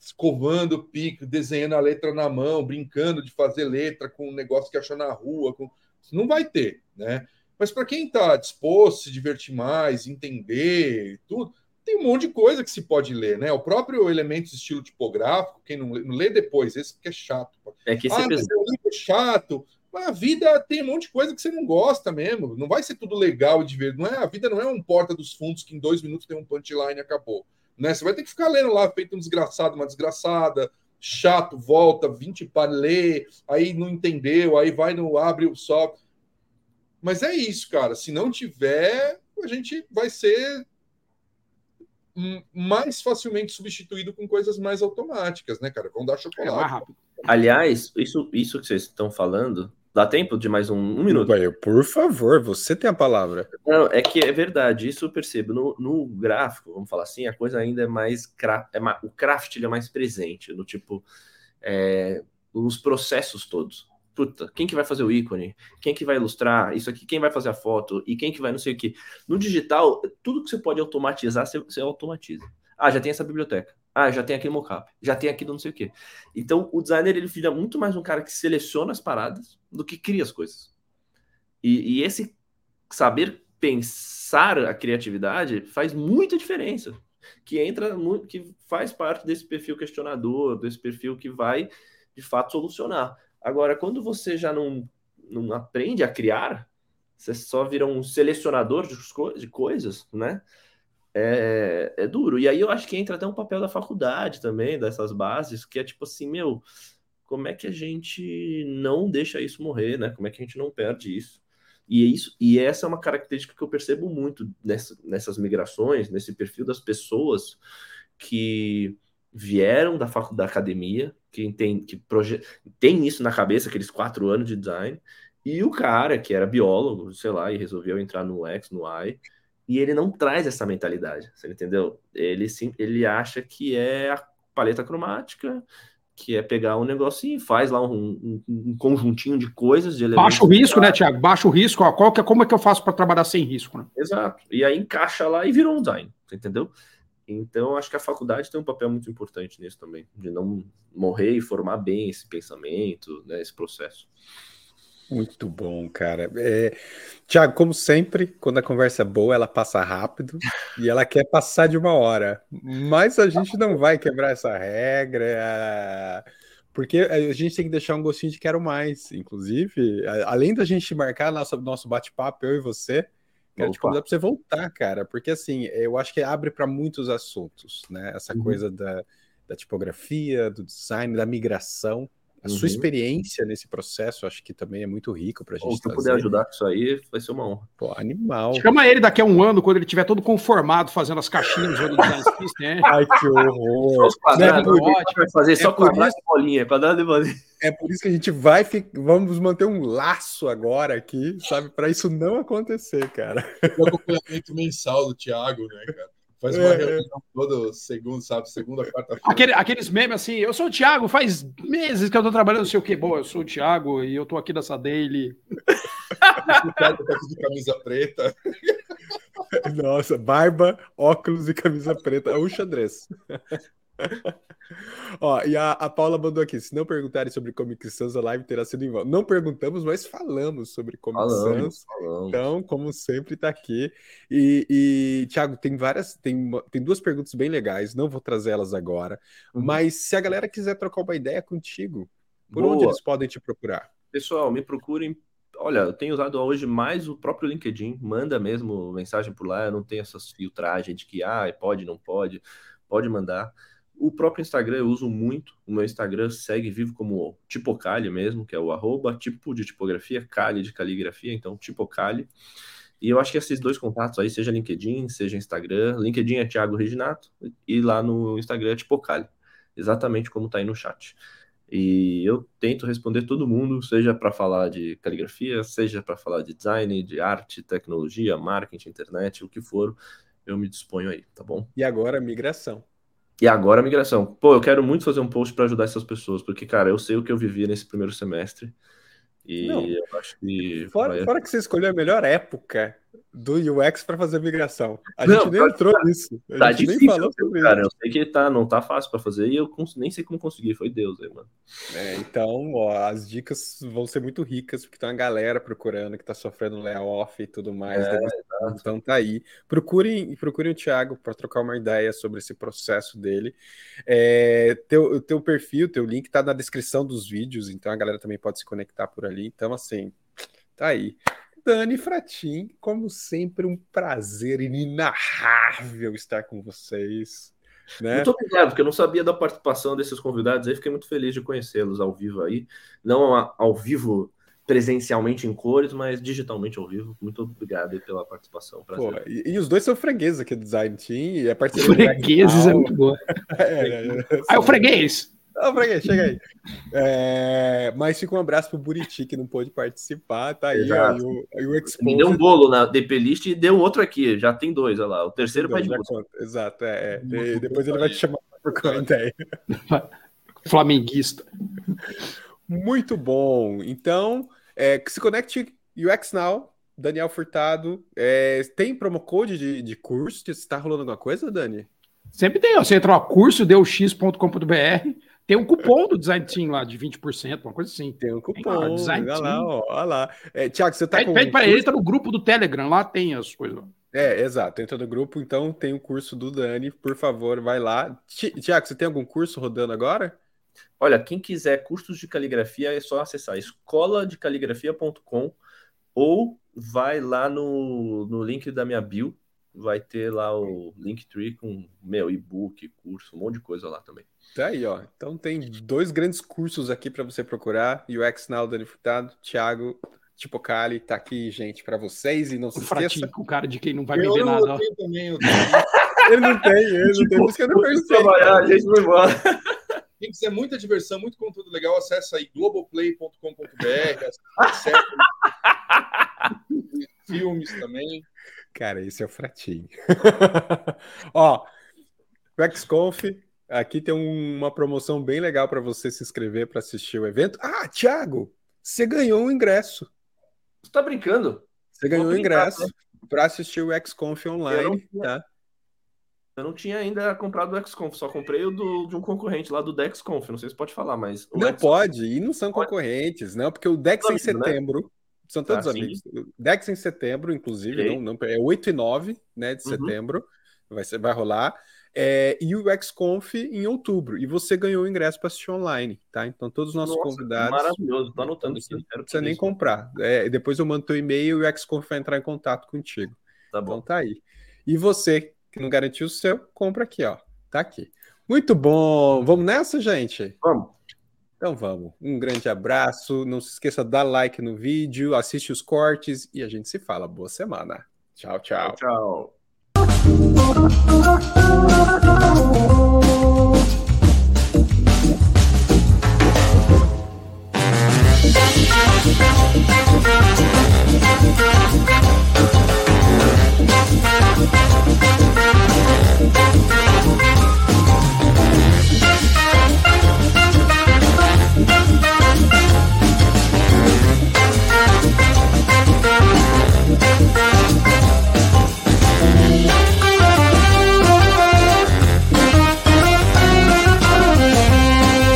escovando o pico, desenhando a letra na mão, brincando de fazer letra com um negócio que achou na rua. Com... Não vai ter, né? Mas para quem está disposto a se divertir mais, entender tudo, tem um monte de coisa que se pode ler, né? O próprio elemento de estilo tipográfico, quem não lê, não lê depois, esse que é chato. É que esse ah, é, mas é chato. Mas a vida tem um monte de coisa que você não gosta mesmo. Não vai ser tudo legal de ver. Não é, a vida não é um porta dos fundos que em dois minutos tem um punchline e acabou. Né? Você vai ter que ficar lendo lá, feito um desgraçado, uma desgraçada, chato, volta, 20 para ler, aí não entendeu, aí vai no abre o só. Mas é isso, cara. Se não tiver, a gente vai ser mais facilmente substituído com coisas mais automáticas, né, cara? Vão dar chocolate. É mais rápido. Aliás, isso, isso que vocês estão falando, dá tempo de mais um, um minuto? Por favor, você tem a palavra. Não, é que é verdade, isso eu percebo. No, no gráfico, vamos falar assim, a coisa ainda é mais. É mais o craft é mais presente, no tipo. É, nos processos todos puta, quem que vai fazer o ícone? Quem que vai ilustrar? Isso aqui, quem vai fazer a foto? E quem que vai não sei o que? No digital, tudo que você pode automatizar, você, você automatiza. Ah, já tem essa biblioteca. Ah, já tem aquele mockup. Já tem aquilo não sei o que. Então, o designer, ele vira muito mais um cara que seleciona as paradas do que cria as coisas. E, e esse saber pensar a criatividade faz muita diferença. Que entra, que faz parte desse perfil questionador, desse perfil que vai, de fato, solucionar. Agora, quando você já não, não aprende a criar, você só vira um selecionador de, de coisas, né? É, é, duro. E aí eu acho que entra até um papel da faculdade também, dessas bases, que é tipo assim, meu, como é que a gente não deixa isso morrer, né? Como é que a gente não perde isso? E, é isso, e essa é uma característica que eu percebo muito nessa, nessas migrações, nesse perfil das pessoas que vieram da faculdade da academia, que tem, que proje tem isso na cabeça, aqueles quatro anos de design, e o cara que era biólogo, sei lá, e resolveu entrar no X, no Y, e ele não traz essa mentalidade, você entendeu? Ele sim, ele acha que é a paleta cromática, que é pegar um negocinho, faz lá um, um, um conjuntinho de coisas, de Baixa o risco, né, Tiago? Baixa o risco. Ó, qual que, é, como é que eu faço para trabalhar sem risco? Né? Exato. E aí encaixa lá e virou um design, entendeu? Então, acho que a faculdade tem um papel muito importante nisso também, de não morrer e formar bem esse pensamento, né, esse processo. Muito bom, cara. É... Tiago, como sempre, quando a conversa é boa, ela passa rápido e ela quer passar de uma hora. Mas a gente não vai quebrar essa regra, porque a gente tem que deixar um gostinho de quero mais. Inclusive, além da gente marcar nosso, nosso bate-papo, eu e você, Quero Opa. te convidar para você voltar, cara, porque assim, eu acho que abre para muitos assuntos, né? Essa uhum. coisa da, da tipografia, do design, da migração. A uhum. sua experiência nesse processo, acho que também é muito rico para a gente. Se eu puder ajudar com isso aí, vai ser uma honra. Pô, animal. Chama ele daqui a um ano, quando ele estiver todo conformado, fazendo as caixinhas do design né? Ai, que horror. Quadrado, né? vai fazer é só quadrado isso... e bolinha, quadrado e bolinha. É por isso que a gente vai, vamos manter um laço agora aqui, sabe, para isso não acontecer, cara. O acompanhamento mensal do Thiago, né, cara? Faz uma é, reunião todo segundo, sabe? Segunda, quarta-feira. Aquele, aqueles memes assim, eu sou o Thiago, faz meses que eu tô trabalhando, não sei o que. Bom, eu sou o Thiago e eu tô aqui nessa daily. o Thiago tá aqui de camisa preta. Nossa, barba, óculos e camisa preta. É o xadrez. Ó, e a, a Paula mandou aqui: se não perguntarem sobre Comic Sans, a live terá sido em vão. Não perguntamos, mas falamos sobre Comic falamos, Sans. Falamos. Então, como sempre, tá aqui. E, e Thiago, tem várias, tem, tem duas perguntas bem legais, não vou trazer elas agora. Uhum. Mas se a galera quiser trocar uma ideia contigo, por Boa. onde eles podem te procurar? Pessoal, me procurem olha, eu tenho usado hoje mais o próprio LinkedIn, manda mesmo mensagem por lá, eu não tenho essas filtragens de que ah, pode, não pode, pode mandar. O próprio Instagram eu uso muito. O meu Instagram segue vivo como Tipocali mesmo, que é o arroba, tipo de tipografia, Cali de caligrafia, então Tipocali. E eu acho que esses dois contatos aí, seja LinkedIn, seja Instagram, LinkedIn é Thiago Reginato e lá no Instagram é Tipocali, exatamente como está aí no chat. E eu tento responder todo mundo, seja para falar de caligrafia, seja para falar de design, de arte, tecnologia, marketing, internet, o que for eu me disponho aí, tá bom? E agora migração. E agora a migração. Pô, eu quero muito fazer um post para ajudar essas pessoas, porque, cara, eu sei o que eu vivi nesse primeiro semestre. E Não. eu acho que. Fora, fora que você escolheu a melhor época do UX para fazer migração. A não, gente nem entrou tá, nisso. A tá gente difícil, nem falou sobre cara, isso. Eu sei que tá, não tá fácil para fazer e eu nem sei como conseguir. Foi Deus aí, mano. É, então, ó, as dicas vão ser muito ricas, porque tem uma galera procurando que tá sofrendo layoff e tudo mais. É, então tá aí. Procurem, procurem o Thiago para trocar uma ideia sobre esse processo dele. É, teu, teu perfil, teu link tá na descrição dos vídeos, então a galera também pode se conectar por ali. Então, assim, tá aí. Dani Fratin, como sempre, um prazer inenarrável estar com vocês. Né? Muito obrigado, porque eu não sabia da participação desses convidados aí, fiquei muito feliz de conhecê-los ao vivo aí. Não ao vivo presencialmente em cores, mas digitalmente ao vivo. Muito obrigado pela participação. Pô, e, e, os dois são fregueses aqui do Design Team. E a fregueses é muito boa. é, é, é, aí o freguês! Não, pra quê? Chega aí. É, mas fica um abraço pro Buriti, que não pôde participar, tá aí. aí o, aí o Exposed... Me deu um bolo na DP List e deu outro aqui, já tem dois, olha lá. O terceiro vai de Exato, é. é. depois ele vai te chamar por conta aí. Flamenguista. Muito bom. Então, é, se conecte UX Now, Daniel Furtado. É, tem promo code de, de curso? Está rolando alguma coisa, Dani? Sempre tem. Você entra no curso, deu x.com.br tem um cupom do Design Team lá de 20%, uma coisa assim. Tem um cupom. Tem, design olha lá, ó, olha lá. É, Tiago, você tá pede, com. Pede para ele, tá no grupo do Telegram, lá tem as coisas. É, exato. Entra no grupo, então tem o curso do Dani, por favor, vai lá. Tiago, você tem algum curso rodando agora? Olha, quem quiser cursos de caligrafia é só acessar escoladecaligrafia.com ou vai lá no, no link da minha bio, vai ter lá o Linktree com meu e-book, curso, um monte de coisa lá também. Tá aí, ó. Então tem dois grandes cursos aqui para você procurar. UX Now, Dani Furtado, Thiago Tipocali, tá aqui, gente, para vocês. E não se esqueça. o cara de quem não vai vender nada. Também, eu ele não tem, ele não tem, por isso que eu não percebi. Trabalhar, a gente vai embora. Quem quiser muita diversão, muito conteúdo legal, acessa aí globoplay.com.br, filmes também. Cara, esse é o fratinho. Ó, XConf, aqui tem uma promoção bem legal para você se inscrever para assistir o evento. Ah, Thiago, você ganhou um ingresso. Você tá brincando? Você ganhou um ingresso né? para assistir o XConf online, eu tá? Eu não tinha ainda comprado o XConf, só comprei o do, de um concorrente lá do DexConf. Não sei se pode falar, mas. Não pode, e não são concorrentes, não, porque o Dex em né? setembro. Né? São todos ah, amigos. Sim. Dex em setembro, inclusive, não, não, é 8 e 9 né, de uhum. setembro, vai, ser, vai rolar. É, e o XConf em outubro. E você ganhou o ingresso para assistir online, tá? Então, todos os nossos Nossa, convidados. Maravilhoso, tô anotando aqui. Não precisa nem comprar. É, depois eu mando teu e-mail e o XConf vai entrar em contato contigo. Tá bom. Então tá aí. E você que não garantiu o seu, compra aqui, ó. Tá aqui. Muito bom. Vamos nessa, gente? Vamos. Então vamos. Um grande abraço. Não se esqueça de dar like no vídeo, assiste os cortes e a gente se fala. Boa semana. Tchau, tchau. Tchau. tchau.